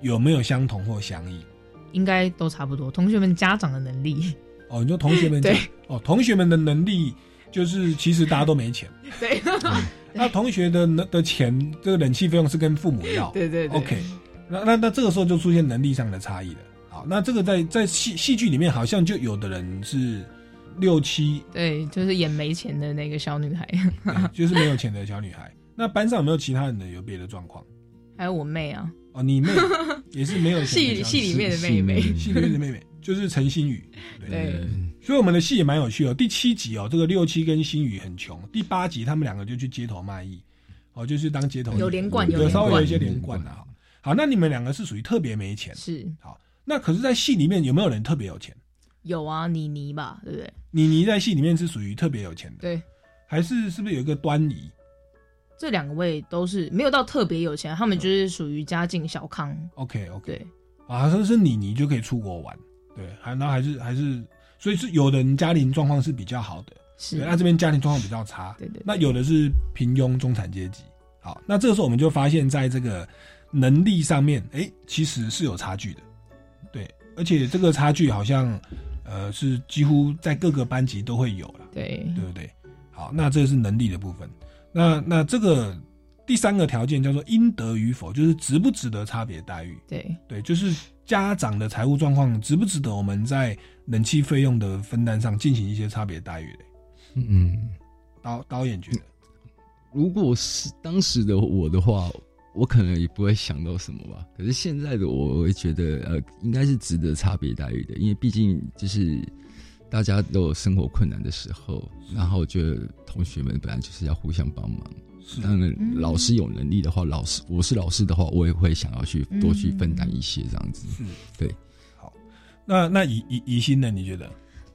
[SPEAKER 1] 有没有相同或相异？
[SPEAKER 4] 应该都差不多。同学们家长的能力
[SPEAKER 1] 哦，你说同学们
[SPEAKER 4] 对
[SPEAKER 1] 哦，同学们的能力就是其实大家都没钱。
[SPEAKER 4] 对，
[SPEAKER 1] 那同学的的钱，这个冷气费用是跟父母要。
[SPEAKER 4] 对对对。
[SPEAKER 1] OK，那那那这个时候就出现能力上的差异了。好，那这个在在戏戏剧里面好像就有的人是。六七
[SPEAKER 4] 对，就是演没钱的那个小女孩，
[SPEAKER 1] 就是没有钱的小女孩。那班上有没有其他人的有别的状况？
[SPEAKER 4] 还有我妹啊，
[SPEAKER 1] 哦，你妹也是没有
[SPEAKER 4] 戏戏里面的妹妹，
[SPEAKER 1] 戏里面的妹妹就是陈星宇。对，所以我们的戏也蛮有趣哦。第七集哦，这个六七跟星宇很穷。第八集他们两个就去街头卖艺，哦，就是当街头
[SPEAKER 4] 有连贯，
[SPEAKER 1] 有稍微有一些连贯的哈。好，那你们两个是属于特别没钱，
[SPEAKER 4] 是
[SPEAKER 1] 好。那可是，在戏里面有没有人特别有钱？
[SPEAKER 4] 有啊，妮妮吧，对不对？
[SPEAKER 1] 妮妮在戏里面是属于特别有钱的，
[SPEAKER 4] 对，
[SPEAKER 1] 还是是不是有一个端倪？
[SPEAKER 4] 这两位都是没有到特别有钱，他们就是属于家境小康。
[SPEAKER 1] OK OK，
[SPEAKER 4] 对，
[SPEAKER 1] 啊，像是妮妮就可以出国玩，对，还那还是还是，所以是有的人家庭状况是比较好的，
[SPEAKER 4] 是
[SPEAKER 1] 那这边家庭状况比较差，
[SPEAKER 4] 对对，
[SPEAKER 1] 那有的是平庸中产阶级。好，那这个时候我们就发现，在这个能力上面，哎，其实是有差距的，对，而且这个差距好像。呃，是几乎在各个班级都会有了，
[SPEAKER 4] 对
[SPEAKER 1] 对不对？好，那这是能力的部分。那那这个第三个条件叫做应得与否，就是值不值得差别待遇？
[SPEAKER 4] 对
[SPEAKER 1] 对，就是家长的财务状况值不值得我们在冷气费用的分担上进行一些差别待遇嘞？
[SPEAKER 3] 嗯，
[SPEAKER 1] 导导演觉得，
[SPEAKER 3] 如果是当时的我的话。我可能也不会想到什么吧，可是现在的我会觉得，呃，应该是值得差别待遇的，因为毕竟就是大家都有生活困难的时候，然后觉得同学们本来就是要互相帮忙。当然，老师有能力的话，老师我是老师的话，我也会想要去多去分担一些这样子。
[SPEAKER 1] 是，
[SPEAKER 3] 对。
[SPEAKER 1] 好，那那疑疑疑心呢？你觉得？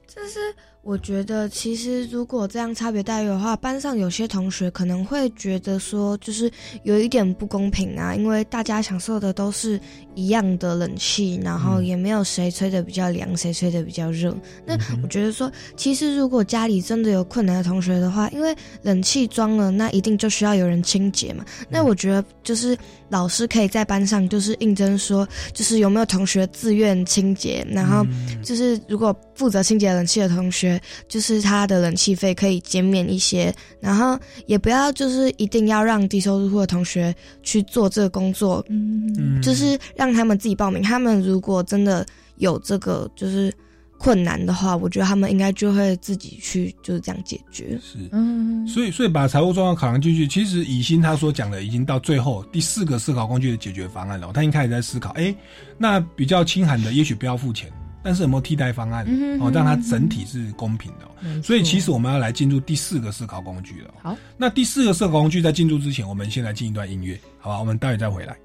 [SPEAKER 5] 就是。我觉得其实如果这样差别待遇的话，班上有些同学可能会觉得说，就是有一点不公平啊，因为大家享受的都是一样的冷气，然后也没有谁吹的比较凉，谁吹的比较热。那我觉得说，其实如果家里真的有困难的同学的话，因为冷气装了，那一定就需要有人清洁嘛。那我觉得就是老师可以在班上就是应征说，就是有没有同学自愿清洁，然后就是如果负责清洁冷气的同学。就是他的冷气费可以减免一些，然后也不要就是一定要让低收入户的同学去做这个工作，
[SPEAKER 4] 嗯
[SPEAKER 5] 就是让他们自己报名。他们如果真的有这个就是困难的话，我觉得他们应该就会自己去就是这样解决。
[SPEAKER 1] 是，
[SPEAKER 4] 嗯，
[SPEAKER 1] 所以所以把财务状况考量进去，其实以心他所讲的，已经到最后第四个思考工具的解决方案了。他已经开始在思考，哎，那比较清寒的，也许不要付钱，但是有没有替代方案
[SPEAKER 4] 嗯
[SPEAKER 1] 哦，让它整体是公平的哦、所以其实我们要来进入第四个思考工具了哦。
[SPEAKER 4] 好，
[SPEAKER 1] 那第四个思考工具在进入之前，我们先来进一段音乐，好吧？我们待会再回来。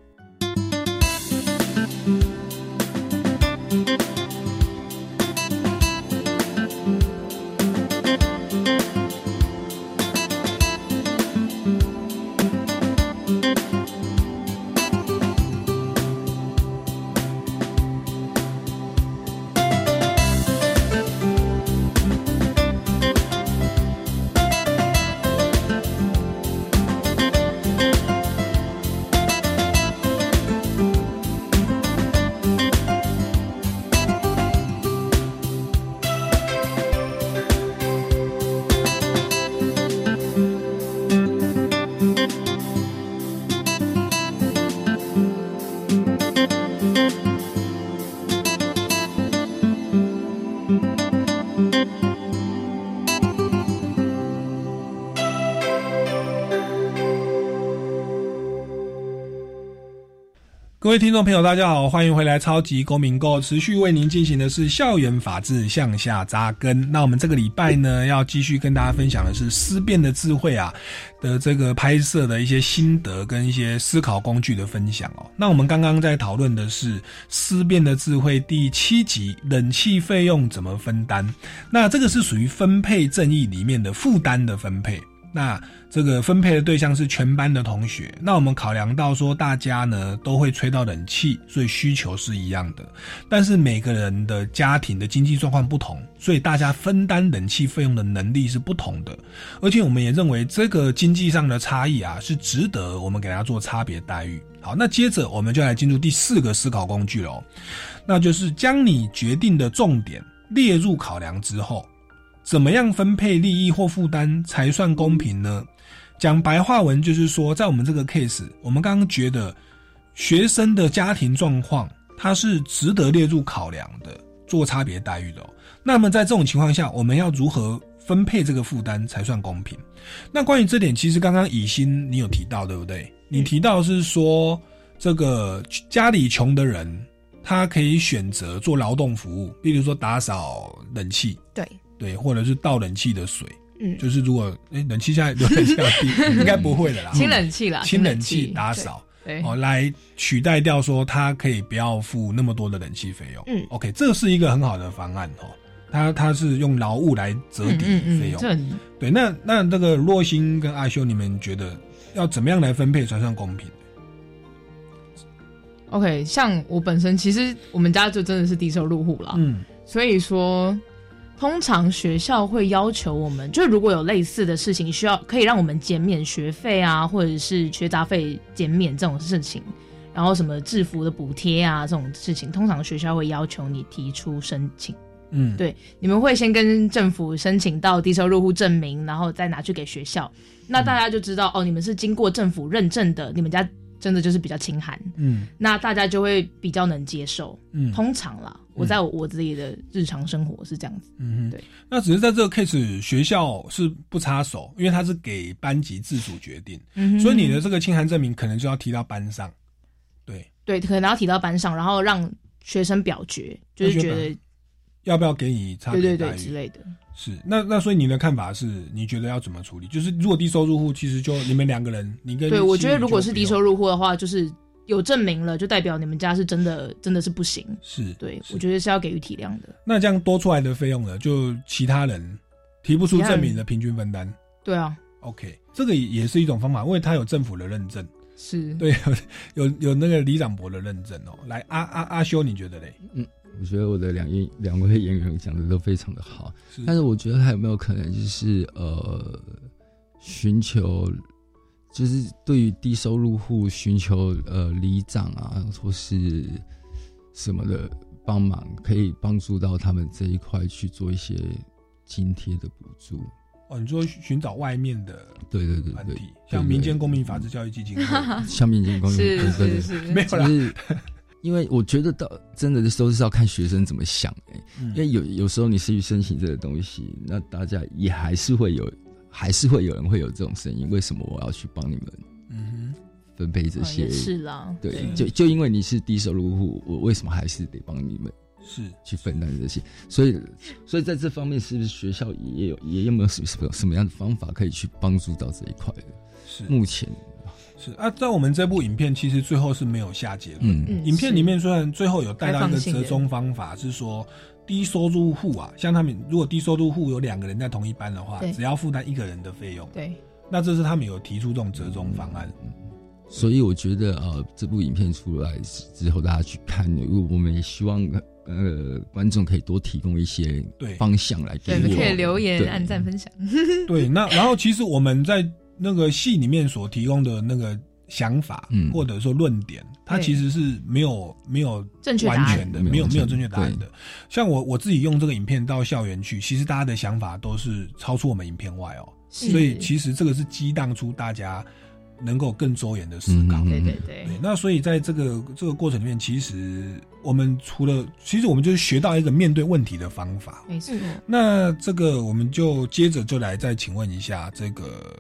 [SPEAKER 1] 各位听众朋友，大家好，欢迎回来！超级公民购持续为您进行的是校园法治向下扎根。那我们这个礼拜呢，要继续跟大家分享的是思辨的智慧啊的这个拍摄的一些心得跟一些思考工具的分享哦。那我们刚刚在讨论的是思辨的智慧第七集，冷气费用怎么分担？那这个是属于分配正义里面的负担的分配。那这个分配的对象是全班的同学。那我们考量到说，大家呢都会吹到冷气，所以需求是一样的。但是每个人的家庭的经济状况不同，所以大家分担冷气费用的能力是不同的。而且我们也认为这个经济上的差异啊，是值得我们给他做差别待遇。好，那接着我们就来进入第四个思考工具喽，那就是将你决定的重点列入考量之后。怎么样分配利益或负担才算公平呢？讲白话文就是说，在我们这个 case，我们刚刚觉得学生的家庭状况，它是值得列入考量的，做差别待遇的、哦。那么在这种情况下，我们要如何分配这个负担才算公平？那关于这点，其实刚刚以心你有提到，对不对？你提到是说，这个家里穷的人，他可以选择做劳动服务，例如说打扫冷气。
[SPEAKER 5] 对。
[SPEAKER 1] 对，或者是倒冷气的水，
[SPEAKER 5] 嗯，
[SPEAKER 1] 就是如果哎冷气下有冷气要低，应该不会的啦。
[SPEAKER 4] 清冷气啦，
[SPEAKER 1] 清冷气打扫，
[SPEAKER 4] 对
[SPEAKER 1] 哦，来取代掉说他可以不要付那么多的冷气费用。
[SPEAKER 5] 嗯
[SPEAKER 1] ，OK，这是一个很好的方案哦。他他是用劳务来折抵费用，
[SPEAKER 4] 嗯嗯
[SPEAKER 1] 对。那那这个若星跟阿修，你们觉得要怎么样来分配才算公平
[SPEAKER 4] ？OK，像我本身其实我们家就真的是低收入户啦，
[SPEAKER 1] 嗯，
[SPEAKER 4] 所以说。通常学校会要求我们，就如果有类似的事情需要可以让我们减免学费啊，或者是学杂费减免这种事情，然后什么制服的补贴啊这种事情，通常学校会要求你提出申请。
[SPEAKER 1] 嗯，
[SPEAKER 4] 对，你们会先跟政府申请到低收入户证明，然后再拿去给学校，那大家就知道、哦，你们是经过政府认证的，你们家真的就是比较清寒。
[SPEAKER 1] 嗯，
[SPEAKER 4] 那大家就会比较能接受。
[SPEAKER 1] 嗯，
[SPEAKER 4] 通常啦。我在我自己的日常生活是这样子，
[SPEAKER 1] 嗯，
[SPEAKER 4] 对。
[SPEAKER 1] 那只是在这个 case 学校是不插手，因为他是给班级自主决定，
[SPEAKER 4] 嗯，
[SPEAKER 1] 所以你的这个清寒证明可能就要提到班上，对，
[SPEAKER 4] 对，可能要提到班上，然后让学生表决，就是觉得
[SPEAKER 1] 要不要给你差别
[SPEAKER 4] 对对对之类的。
[SPEAKER 1] 是，那那所以你的看法是，你觉得要怎么处理？就是如果低收入户，其实就你们两个人，你跟
[SPEAKER 4] 对我觉得如果是低收入户的话，就是。有证明了，就代表你们家是真的，真的是不行。
[SPEAKER 1] 是
[SPEAKER 4] 对，我觉得是要给予体谅的。
[SPEAKER 1] 那这样多出来的费用呢？就其他人提不出证明的平均分担。
[SPEAKER 4] 对啊
[SPEAKER 1] ，OK，这个也是一种方法，因为它有政府的认证。
[SPEAKER 4] 是
[SPEAKER 1] 对，有有有那个李长博的认证哦。来，阿阿阿修，你觉得嘞？
[SPEAKER 3] 嗯，我觉得我的两位两位演员讲的都非常的好，但是我觉得还有没有可能就是呃，寻求。就是对于低收入户寻求呃里长啊或是什么的帮忙，可以帮助到他们这一块去做一些津贴的补助。
[SPEAKER 1] 哦，你说寻找外面的
[SPEAKER 3] 对对对对
[SPEAKER 1] 团体，，像民间公民法治教育基金会，
[SPEAKER 3] 像民间公民，
[SPEAKER 4] 是
[SPEAKER 3] 对对对
[SPEAKER 4] 是是
[SPEAKER 1] 没有啦
[SPEAKER 3] 就是因为我觉得到真的都是要看学生怎么想哎、
[SPEAKER 1] 嗯
[SPEAKER 3] 因为有有时候你是去申请这个东西，那大家也还是会有，还是会有人会有这种声音，为什么我要去帮你们
[SPEAKER 1] 嗯哼
[SPEAKER 3] 分配这些？
[SPEAKER 4] 哦是啦
[SPEAKER 3] 对，
[SPEAKER 4] 对
[SPEAKER 3] 就就因为你是低收入户，我为什么还是得帮你们？
[SPEAKER 1] 是
[SPEAKER 3] 去分担这些，所以所以在这方面，是不是学校也有也有没有什么什么什么样的方法可以去帮助到这一块的？
[SPEAKER 1] 是
[SPEAKER 3] 目前
[SPEAKER 1] 是啊，在我们这部影片其实最后是没有下结论。
[SPEAKER 3] 嗯
[SPEAKER 4] 嗯
[SPEAKER 1] 影片里面虽然最后有带到一个折中方法，是说低收入户啊，像他们如果低收入户有两个人在同一班的话，只要负担一个人的费用。
[SPEAKER 4] 对，
[SPEAKER 1] 那这是他们有提出这种折中方案。
[SPEAKER 3] 所以我觉得呃，这部影片出来之后，大家去看，如果我们也希望呃观众可以多提供一些
[SPEAKER 1] 对
[SPEAKER 3] 方向来给
[SPEAKER 4] 对，
[SPEAKER 3] 我，
[SPEAKER 4] 可以留言、按赞、分享。
[SPEAKER 1] 对，那然后其实我们在那个戏里面所提供的那个想法，
[SPEAKER 3] 嗯
[SPEAKER 1] 或者说论点，它其实是没有没有
[SPEAKER 4] 正确答案
[SPEAKER 1] 完全的，
[SPEAKER 3] 没有
[SPEAKER 1] 没有正确答案的。像我我自己用这个影片到校园去，其实大家的想法都是超出我们影片外哦，所以其实这个是激荡出大家能够更周延的思考。
[SPEAKER 3] 嗯
[SPEAKER 4] 对对对
[SPEAKER 1] 对，那所以在这个这个过程里面，其实我们除了，其实我们就是学到一个面对问题的方法。
[SPEAKER 4] 没错。
[SPEAKER 1] 那这个我们就接着就来再请问一下这个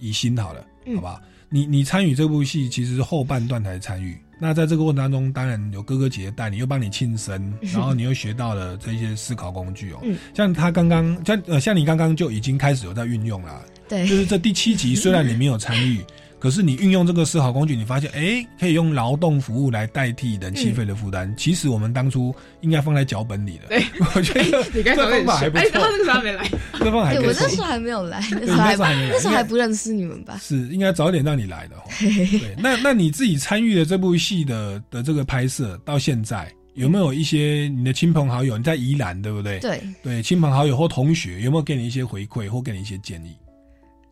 [SPEAKER 1] 宜心好了，
[SPEAKER 5] 嗯
[SPEAKER 1] 好吧？你你参与这部戏其实是后半段才参与，那在这个过程当中，当然有哥哥姐姐带你，又帮你庆生，然后你又学到了这些思考工具哦。
[SPEAKER 5] 嗯
[SPEAKER 1] 像他刚刚像呃像你刚刚就已经开始有在运用了，
[SPEAKER 5] 对
[SPEAKER 1] 就是这第七集虽然你没有参与。可是你运用这个思考工具，你发现，哎，可以用劳动服务来代替人气费的负担。其实我们当初应该放在脚本里的。
[SPEAKER 4] 对，
[SPEAKER 1] 我觉得
[SPEAKER 4] 你刚
[SPEAKER 1] 这
[SPEAKER 4] 才
[SPEAKER 1] 方法还不错。
[SPEAKER 4] 哎，他那个时候还没来，
[SPEAKER 1] 这方法还。
[SPEAKER 5] 我那时候还没有来，那
[SPEAKER 1] 对
[SPEAKER 5] 时候还
[SPEAKER 1] 那时候还没来
[SPEAKER 5] 那时候还不认识你们吧？
[SPEAKER 1] 是应该早一点让你来的、那那你自己参与的这部戏的的这个拍摄到现在，有没有一些你的亲朋好友？你在宜兰对不对？
[SPEAKER 5] 对
[SPEAKER 1] 对，亲朋好友或同学有没有给你一些回馈或给你一些建议？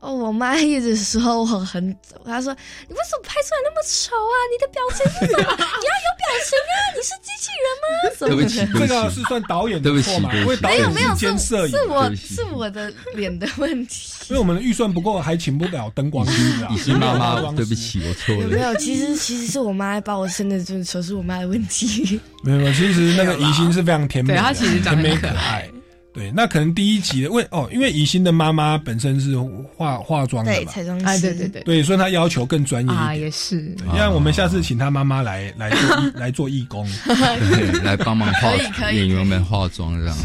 [SPEAKER 5] 哦，我妈一直说我很丑，她说你为什么拍出来那么丑啊？你的表情是什么？你要有表情啊！你是机器人吗？
[SPEAKER 3] 对不起
[SPEAKER 1] 这个是算导演的错吗？
[SPEAKER 3] 不起
[SPEAKER 1] 因为导演
[SPEAKER 5] 没有没有
[SPEAKER 1] 是兼
[SPEAKER 5] 是
[SPEAKER 1] 摄影，
[SPEAKER 5] 是我是我的脸的问题。
[SPEAKER 1] 因为我们的预算不够，还请不了灯光师啊。
[SPEAKER 3] 已经妈妈，对不起，我错了。
[SPEAKER 5] 没有？其实其实是我妈把我生的这么丑，是我妈的问题。
[SPEAKER 1] 没有，没有其实那个宜心是非常甜美
[SPEAKER 4] 她其实长得
[SPEAKER 1] 甜美可
[SPEAKER 4] 很可爱
[SPEAKER 1] 爱。对，那可能第一集的为哦，因为宜心的妈妈本身是化化妆的
[SPEAKER 5] 对，
[SPEAKER 1] 嘛，
[SPEAKER 5] 彩妆师。
[SPEAKER 4] 哎，对对对
[SPEAKER 1] 对，所以她要求更专业
[SPEAKER 4] 啊，
[SPEAKER 1] 一点。
[SPEAKER 4] 也是。
[SPEAKER 1] 对让我们下次请她妈妈来来做 义来做义工，
[SPEAKER 3] 对，来帮忙化
[SPEAKER 5] 可以可以
[SPEAKER 3] 演员们化妆这样。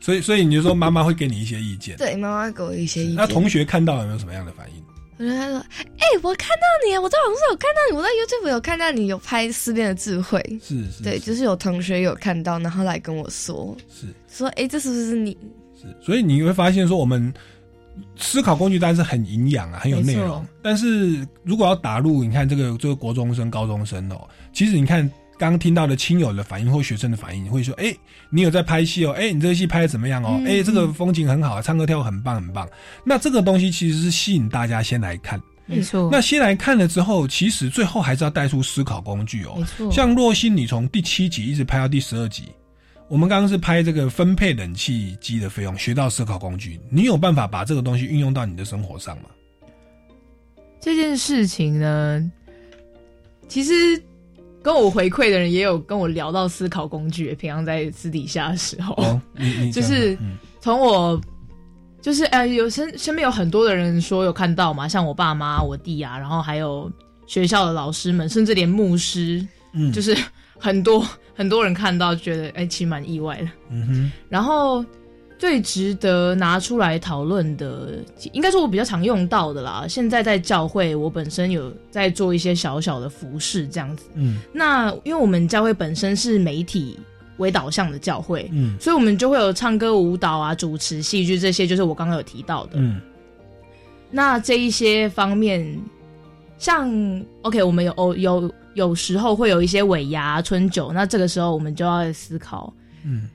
[SPEAKER 1] 所以所以你就说妈妈会给你一些意见。
[SPEAKER 5] 对，妈妈给我一些意见。
[SPEAKER 1] 那同学看到有没有什么样的反应？
[SPEAKER 5] 我就跟他说：“哎、我看到你，我在网上有看到你，我在 YouTube 有看到你有拍《思辨的智慧》。
[SPEAKER 1] 是是，
[SPEAKER 5] 对，就是有同学有看到，然后来跟我说，
[SPEAKER 1] 是
[SPEAKER 5] 说：哎、这是不是你？
[SPEAKER 1] 是，所以你会发现说，我们思考工具当然是很营养啊，很有内容。但是如果要打入，你看这个这个国中生、高中生哦，其实你看刚刚听到的亲友的反应或学生的反应，你会说，哎、你有在拍戏哦，哎、你这个戏拍的怎么样哦？
[SPEAKER 4] 嗯
[SPEAKER 1] 哎、这个风景很好，唱歌跳舞很棒很棒。那这个东西其实是吸引大家先来看。
[SPEAKER 4] 没错。
[SPEAKER 1] 那先来看了之后，其实最后还是要带出思考工具哦。
[SPEAKER 4] 没错
[SPEAKER 1] 像若曦，你从第七集一直拍到第十二集，我们刚刚是拍这个分配冷气机的费用，学到思考工具，你有办法把这个东西运用到你的生活上吗？
[SPEAKER 4] 这件事情呢，其实跟我回馈的人也有跟我聊到思考工具，平常在私底下的时候，就是
[SPEAKER 1] 嗯。
[SPEAKER 4] 从我就是呃，有身身边有很多的人说有看到嘛，像我爸妈、我弟啊，然后还有学校的老师们，甚至连牧师，
[SPEAKER 1] 嗯。
[SPEAKER 4] 就是很多很多人看到，觉得哎、其实蛮意外的。
[SPEAKER 1] 嗯哼，
[SPEAKER 4] 然后最值得拿出来讨论的，应该说我比较常用到的啦。现在在教会，我本身有在做一些小小的服饰这样子。
[SPEAKER 1] 嗯
[SPEAKER 4] 那因为我们教会本身是媒体为导向的教会，
[SPEAKER 1] 嗯
[SPEAKER 4] 所以我们就会有唱歌、舞蹈啊、主持、戏剧这些，就是我刚刚有提到的。
[SPEAKER 1] 嗯
[SPEAKER 4] 那这一些方面，像 OK，我们有有有有时候会有一些尾牙、春酒，那这个时候我们就要思考，
[SPEAKER 1] 嗯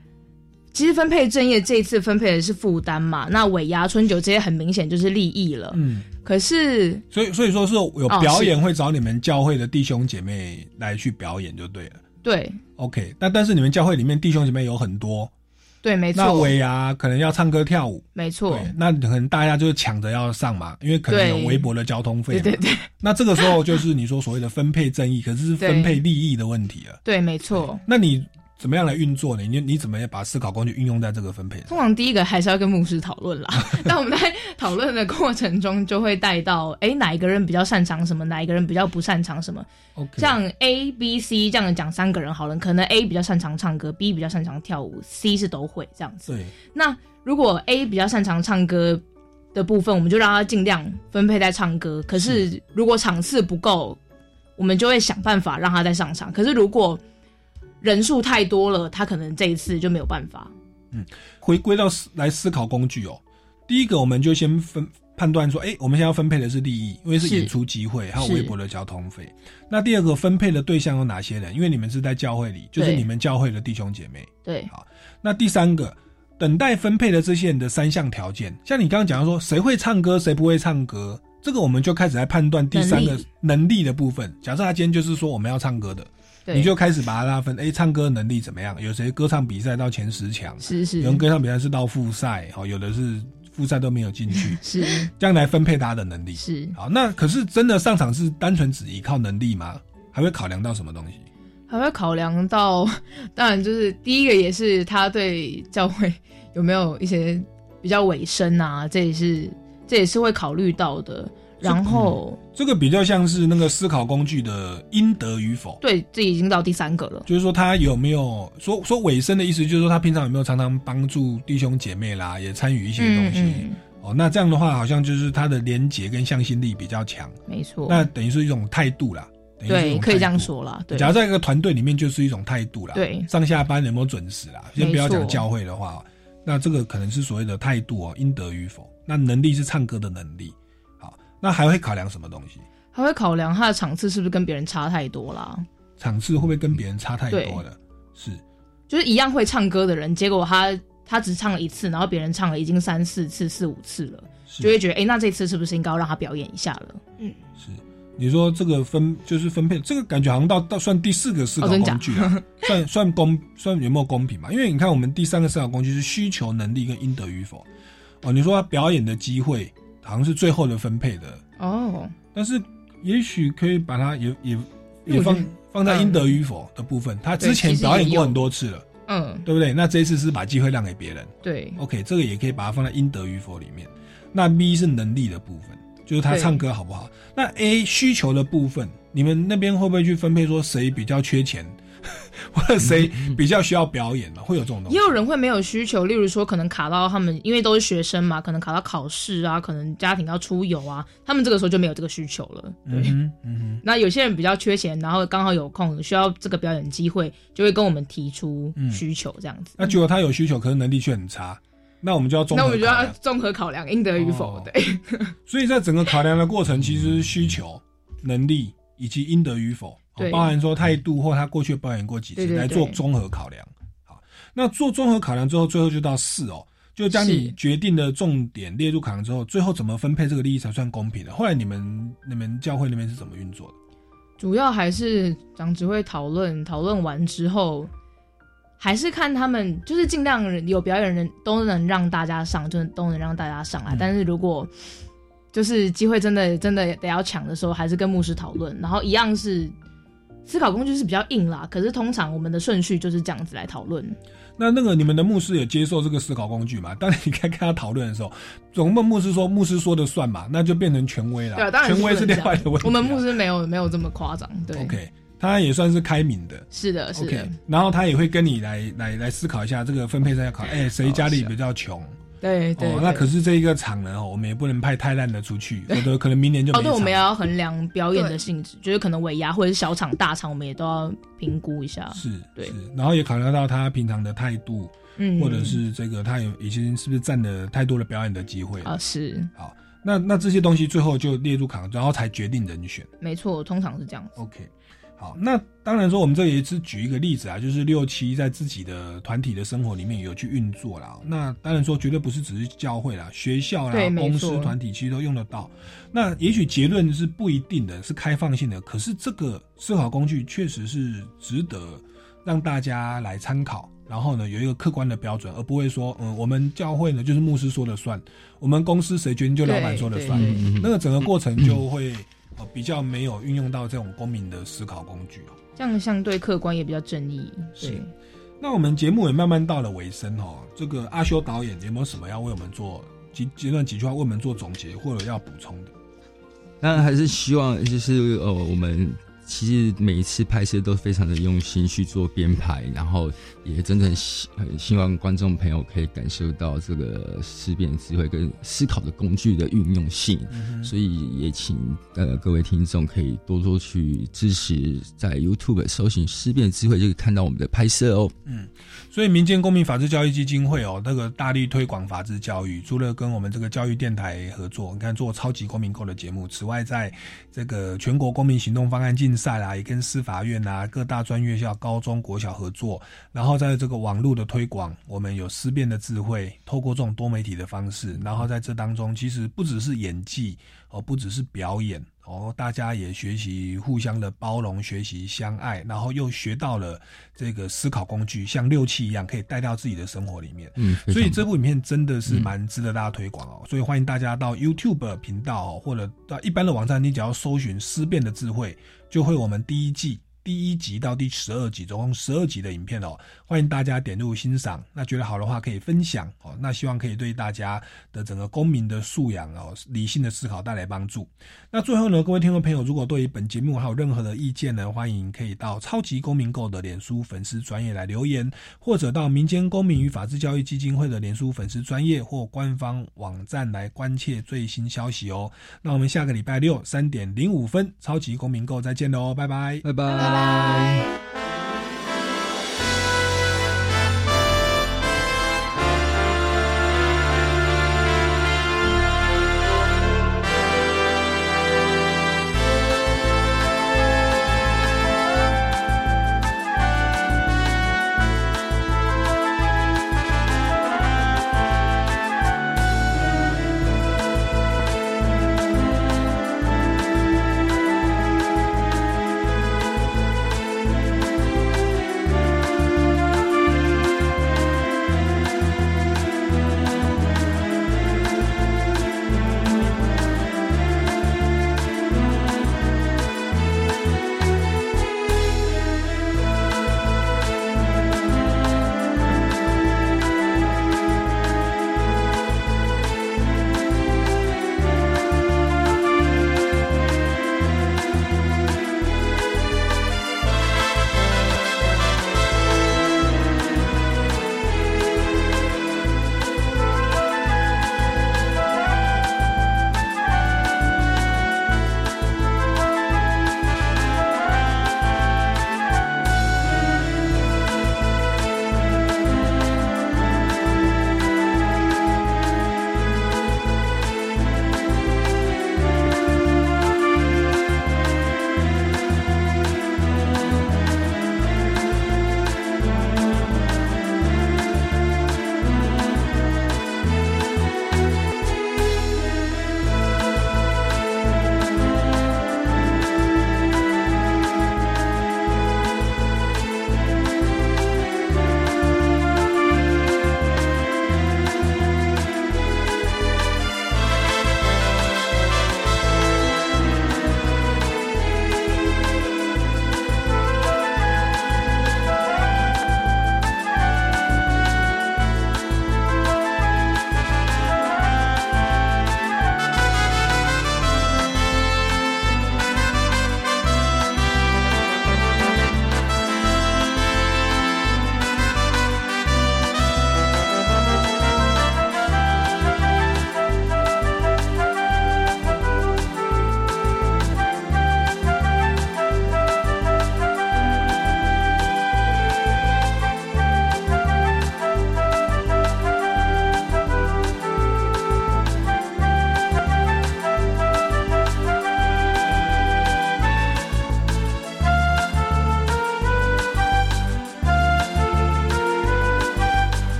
[SPEAKER 4] 其实分配正业这一次分配的是负担嘛，那尾牙、春酒这些很明显就是利益了。
[SPEAKER 1] 嗯，
[SPEAKER 4] 可是
[SPEAKER 1] 所以所以说是有
[SPEAKER 4] 哦
[SPEAKER 1] 表演
[SPEAKER 4] 是
[SPEAKER 1] 会找你们教会的弟兄姐妹来去表演就对了。
[SPEAKER 4] 对
[SPEAKER 1] OK，那但是你们教会里面弟兄姐妹有很多，
[SPEAKER 4] 对，没错。
[SPEAKER 1] 那尾牙可能要唱歌跳舞，
[SPEAKER 4] 没错。
[SPEAKER 1] 那可能大家就是抢着要上嘛，因为可能有微薄的交通费。
[SPEAKER 4] 对对对。
[SPEAKER 1] 那这个时候就是你说所谓的分配正义，可是是分配利益的问题了。
[SPEAKER 4] 对，没错。
[SPEAKER 1] 那你。怎么样来运作呢？你你怎么样把思考工具运用在这个分配？
[SPEAKER 4] 通常第一个还是要跟牧师讨论啦。那我们在讨论的过程中，就会带到，哎，哪一个人比较擅长什么，哪一个人比较不擅长什么。像 A、B、C 这样讲三个人好了，可能 A 比较擅长唱歌，B 比较擅长跳舞，C 是都会这样子。
[SPEAKER 1] 对。
[SPEAKER 4] 那如果 A 比较擅长唱歌的部分，我们就让他尽量分配在唱歌。可是如果场次不够，我们就会想办法让他再上场。可是如果人数太多了，他可能这一次就没有办法。
[SPEAKER 1] 嗯，回归到来思考工具哦。第一个，我们就先分判断说，哎，我们现在要分配的是利益，因为是演出机会，还有微薄的交通费。那第二个，分配的对象有哪些人？因为你们是在教会里，就是你们教会的弟兄姐妹。
[SPEAKER 4] 对，
[SPEAKER 1] 好。那第三个，等待分配的这些人的三项条件，像你刚刚讲说，谁会唱歌，谁不会唱歌，这个我们就开始来判断第三个能力的部分。假设他今天就是说我们要唱歌的。你就开始把它拉分，哎，唱歌能力怎么样？有谁歌唱比赛到前十强？
[SPEAKER 4] 是是。
[SPEAKER 1] 有人歌唱比赛是到复赛，哦，有的是复赛都没有进去。
[SPEAKER 4] 是。
[SPEAKER 1] 这样来分配他的能力。
[SPEAKER 4] 是。
[SPEAKER 1] 好，那可是真的上场是单纯只依靠能力吗？还会考量到什么东西？
[SPEAKER 4] 还会考量到，当然就是第一个也是他对教会有没有一些比较尾声啊，这也是这也是会考虑到的。然后，
[SPEAKER 1] 这个比较像是那个思考工具的应得与否。
[SPEAKER 4] 对，这已经到第三个了。
[SPEAKER 1] 就是说，他有没有说说尾声的意思？就是说，他平常有没有常常帮助弟兄姐妹啦，也参与一些东西？哦，那这样的话，好像就是他的连结跟向心力比较强。
[SPEAKER 4] 没错。
[SPEAKER 1] 那等于是一种态度啦。
[SPEAKER 4] 对，可以这样说啦。对，
[SPEAKER 1] 假如在一个团队里面，就是一种态度啦。
[SPEAKER 4] 对，
[SPEAKER 1] 上下班有没有准时啦？先不要讲教会的话，那这个可能是所谓的态度哦，应得与否。那能力是唱歌的能力。那还会考量什么东西？
[SPEAKER 4] 还会考量他的场次是不是跟别人差太多啦？
[SPEAKER 1] 场次会不会跟别人差太多了？是，
[SPEAKER 4] 就是一样会唱歌的人，结果他他只唱了一次，然后别人唱了已经三四次、四五次了，就会觉得，哎，那这次是不是应该让他表演一下了？嗯，
[SPEAKER 1] 是。你说这个分就是分配，这个感觉好像到到算第四个思考工具 了，算算公算有没有公平嘛？因为你看，我们第三个思考工具是需求能力跟应得与否。哦，你说他表演的机会。好像是最后的分配的
[SPEAKER 4] 哦，
[SPEAKER 1] 但是也许可以把它也也也放放在应得与否的部分。他之前表演过很多次了，
[SPEAKER 4] 嗯，
[SPEAKER 1] 对不对？那这一次是把机会让给别人，
[SPEAKER 4] 对
[SPEAKER 1] ，OK，这个也可以把它放在应得与否里面。那 B 是能力的部分，就是他唱歌好不好？那 A 需求的部分，你们那边会不会去分配说谁比较缺钱？或者谁比较需要表演嘛？会有这种东西。
[SPEAKER 4] 也有人会没有需求，例如说可能卡到他们，因为都是学生嘛，可能卡到考试啊，可能家庭要出游啊，他们这个时候就没有这个需求了。对，嗯那有些人比较缺钱，然后刚好有空需要这个表演机会，就会跟我们提出需求这样子。
[SPEAKER 1] 那结果他有需求，可是能力却很差，那我们就要综合。
[SPEAKER 4] 那我们就要综合考量应得与否。对。
[SPEAKER 1] 所以在整个考量的过程，其实需求、能力以及应得与否。包含说态度或他过去表演过几次来做综合考量，好，那做综合考量之后，最后就到四哦，就将你决定的重点列入考量之后，最后怎么分配这个利益才算公平的？后来你们你们教会那边是怎么运作的？
[SPEAKER 4] 主要还是长只会讨论，讨论完之后，还是看他们就是尽量有表演人都能让大家上，就都能让大家上来。但是如果就是机会真的真的得要抢的时候，还是跟牧师讨论，然后一样是。思考工具是比较硬啦，可是通常我们的顺序就是这样子来讨论。
[SPEAKER 1] 那那个你们的牧师有接受这个思考工具吗？当你在跟他讨论的时候，总问牧师说牧师说的算嘛？那就变成权威了。
[SPEAKER 4] 对，当然
[SPEAKER 1] 权威是另外的问题。
[SPEAKER 4] 我们牧师没有没有这么夸张。对
[SPEAKER 1] ，OK，他也算是开明的。
[SPEAKER 4] 是的，是的。
[SPEAKER 1] 然后他也会跟你来来来思考一下这个分配上要考，哎，谁家里比较穷？
[SPEAKER 4] 对对，
[SPEAKER 1] 那可是这一个场呢，我们也不能派太烂的出去，否则可能明年就
[SPEAKER 4] 哦，对，我们也要衡量表演的性质，就是可能尾牙或者是小场、大场，我们也都要评估一下。
[SPEAKER 1] 是，
[SPEAKER 4] 对，
[SPEAKER 1] 然后也考虑到他平常的态度，嗯，或者是这个他有已经是不是占了太多的表演的机会
[SPEAKER 4] 啊？是，
[SPEAKER 1] 好，那那这些东西最后就列入考量，然后才决定人选。
[SPEAKER 4] 没错，通常是这样子。
[SPEAKER 1] OK。好，那当然说，我们这也是举一个例子啊，就是六七在自己的团体的生活里面有去运作啦。那当然说，绝对不是只是教会啦，学校啦、公司团体其实都用得到。那也许结论是不一定的，是开放性的。可是这个思考工具确实是值得让大家来参考，然后呢有一个客观的标准，而不会说，嗯，我们教会呢就是牧师说了算，我们公司谁决定就老板说了算，那个整个过程就会呃比较没有运用到这种公民的思考工具哦。
[SPEAKER 4] 这样相对客观也比较正义。
[SPEAKER 1] 是
[SPEAKER 4] 对，
[SPEAKER 1] 那我们节目也慢慢到了尾声哦，这个阿修导演有没有什么要为我们做几阶段几句话为我们做总结或者要补充的？
[SPEAKER 3] 当然还是希望就是呃，我们其实每一次拍摄都非常的用心去做编排，然后也真的希很希望观众朋友可以感受到这个思辨智慧跟思考的工具的运用性，所以也请呃各位听众可以多多去支持，在 YouTube 搜寻思辨智慧就可以看到我们的拍摄哦。
[SPEAKER 1] 嗯，所以民间公民法治教育基金会哦，那个大力推广法治教育，除了跟我们这个教育电台合作，你看做超级公民购的节目，此外在这个全国公民行动方案竞赛啦，也跟司法院啊各大专院校、高中国小合作，然后在这个网络的推广，我们有思辨的智慧，透过这种多媒体的方式，然后在这当中，其实不只是演技哦，不只是表演。哦，大家也学习互相的包容，学习相爱，然后又学到了这个思考工具，像六气一样，可以带到自己的生活里面。
[SPEAKER 3] 嗯，
[SPEAKER 1] 所以这部影片真的是蛮值得大家推广哦。所以欢迎大家到 YouTube 频道、哦、或者到一般的网站，你只要搜寻“思辨的智慧”，就会我们第一季。第一集到第十二集，总共十二集的影片哦，欢迎大家点入欣赏。那觉得好的话可以分享哦。那希望可以对大家的整个公民的素养哦、理性的思考带来帮助。那最后呢，各位听众朋友，如果对于本节目还有任何的意见呢，欢迎可以到超级公民购的脸书粉丝专业来留言，或者到民间公民与法治教育基金会的脸书粉丝专业或官方网站来关切最新消息哦。那我们下个礼拜六三点零五分，超级公民购再见喽，拜拜，
[SPEAKER 3] 拜拜。
[SPEAKER 5] 拜拜。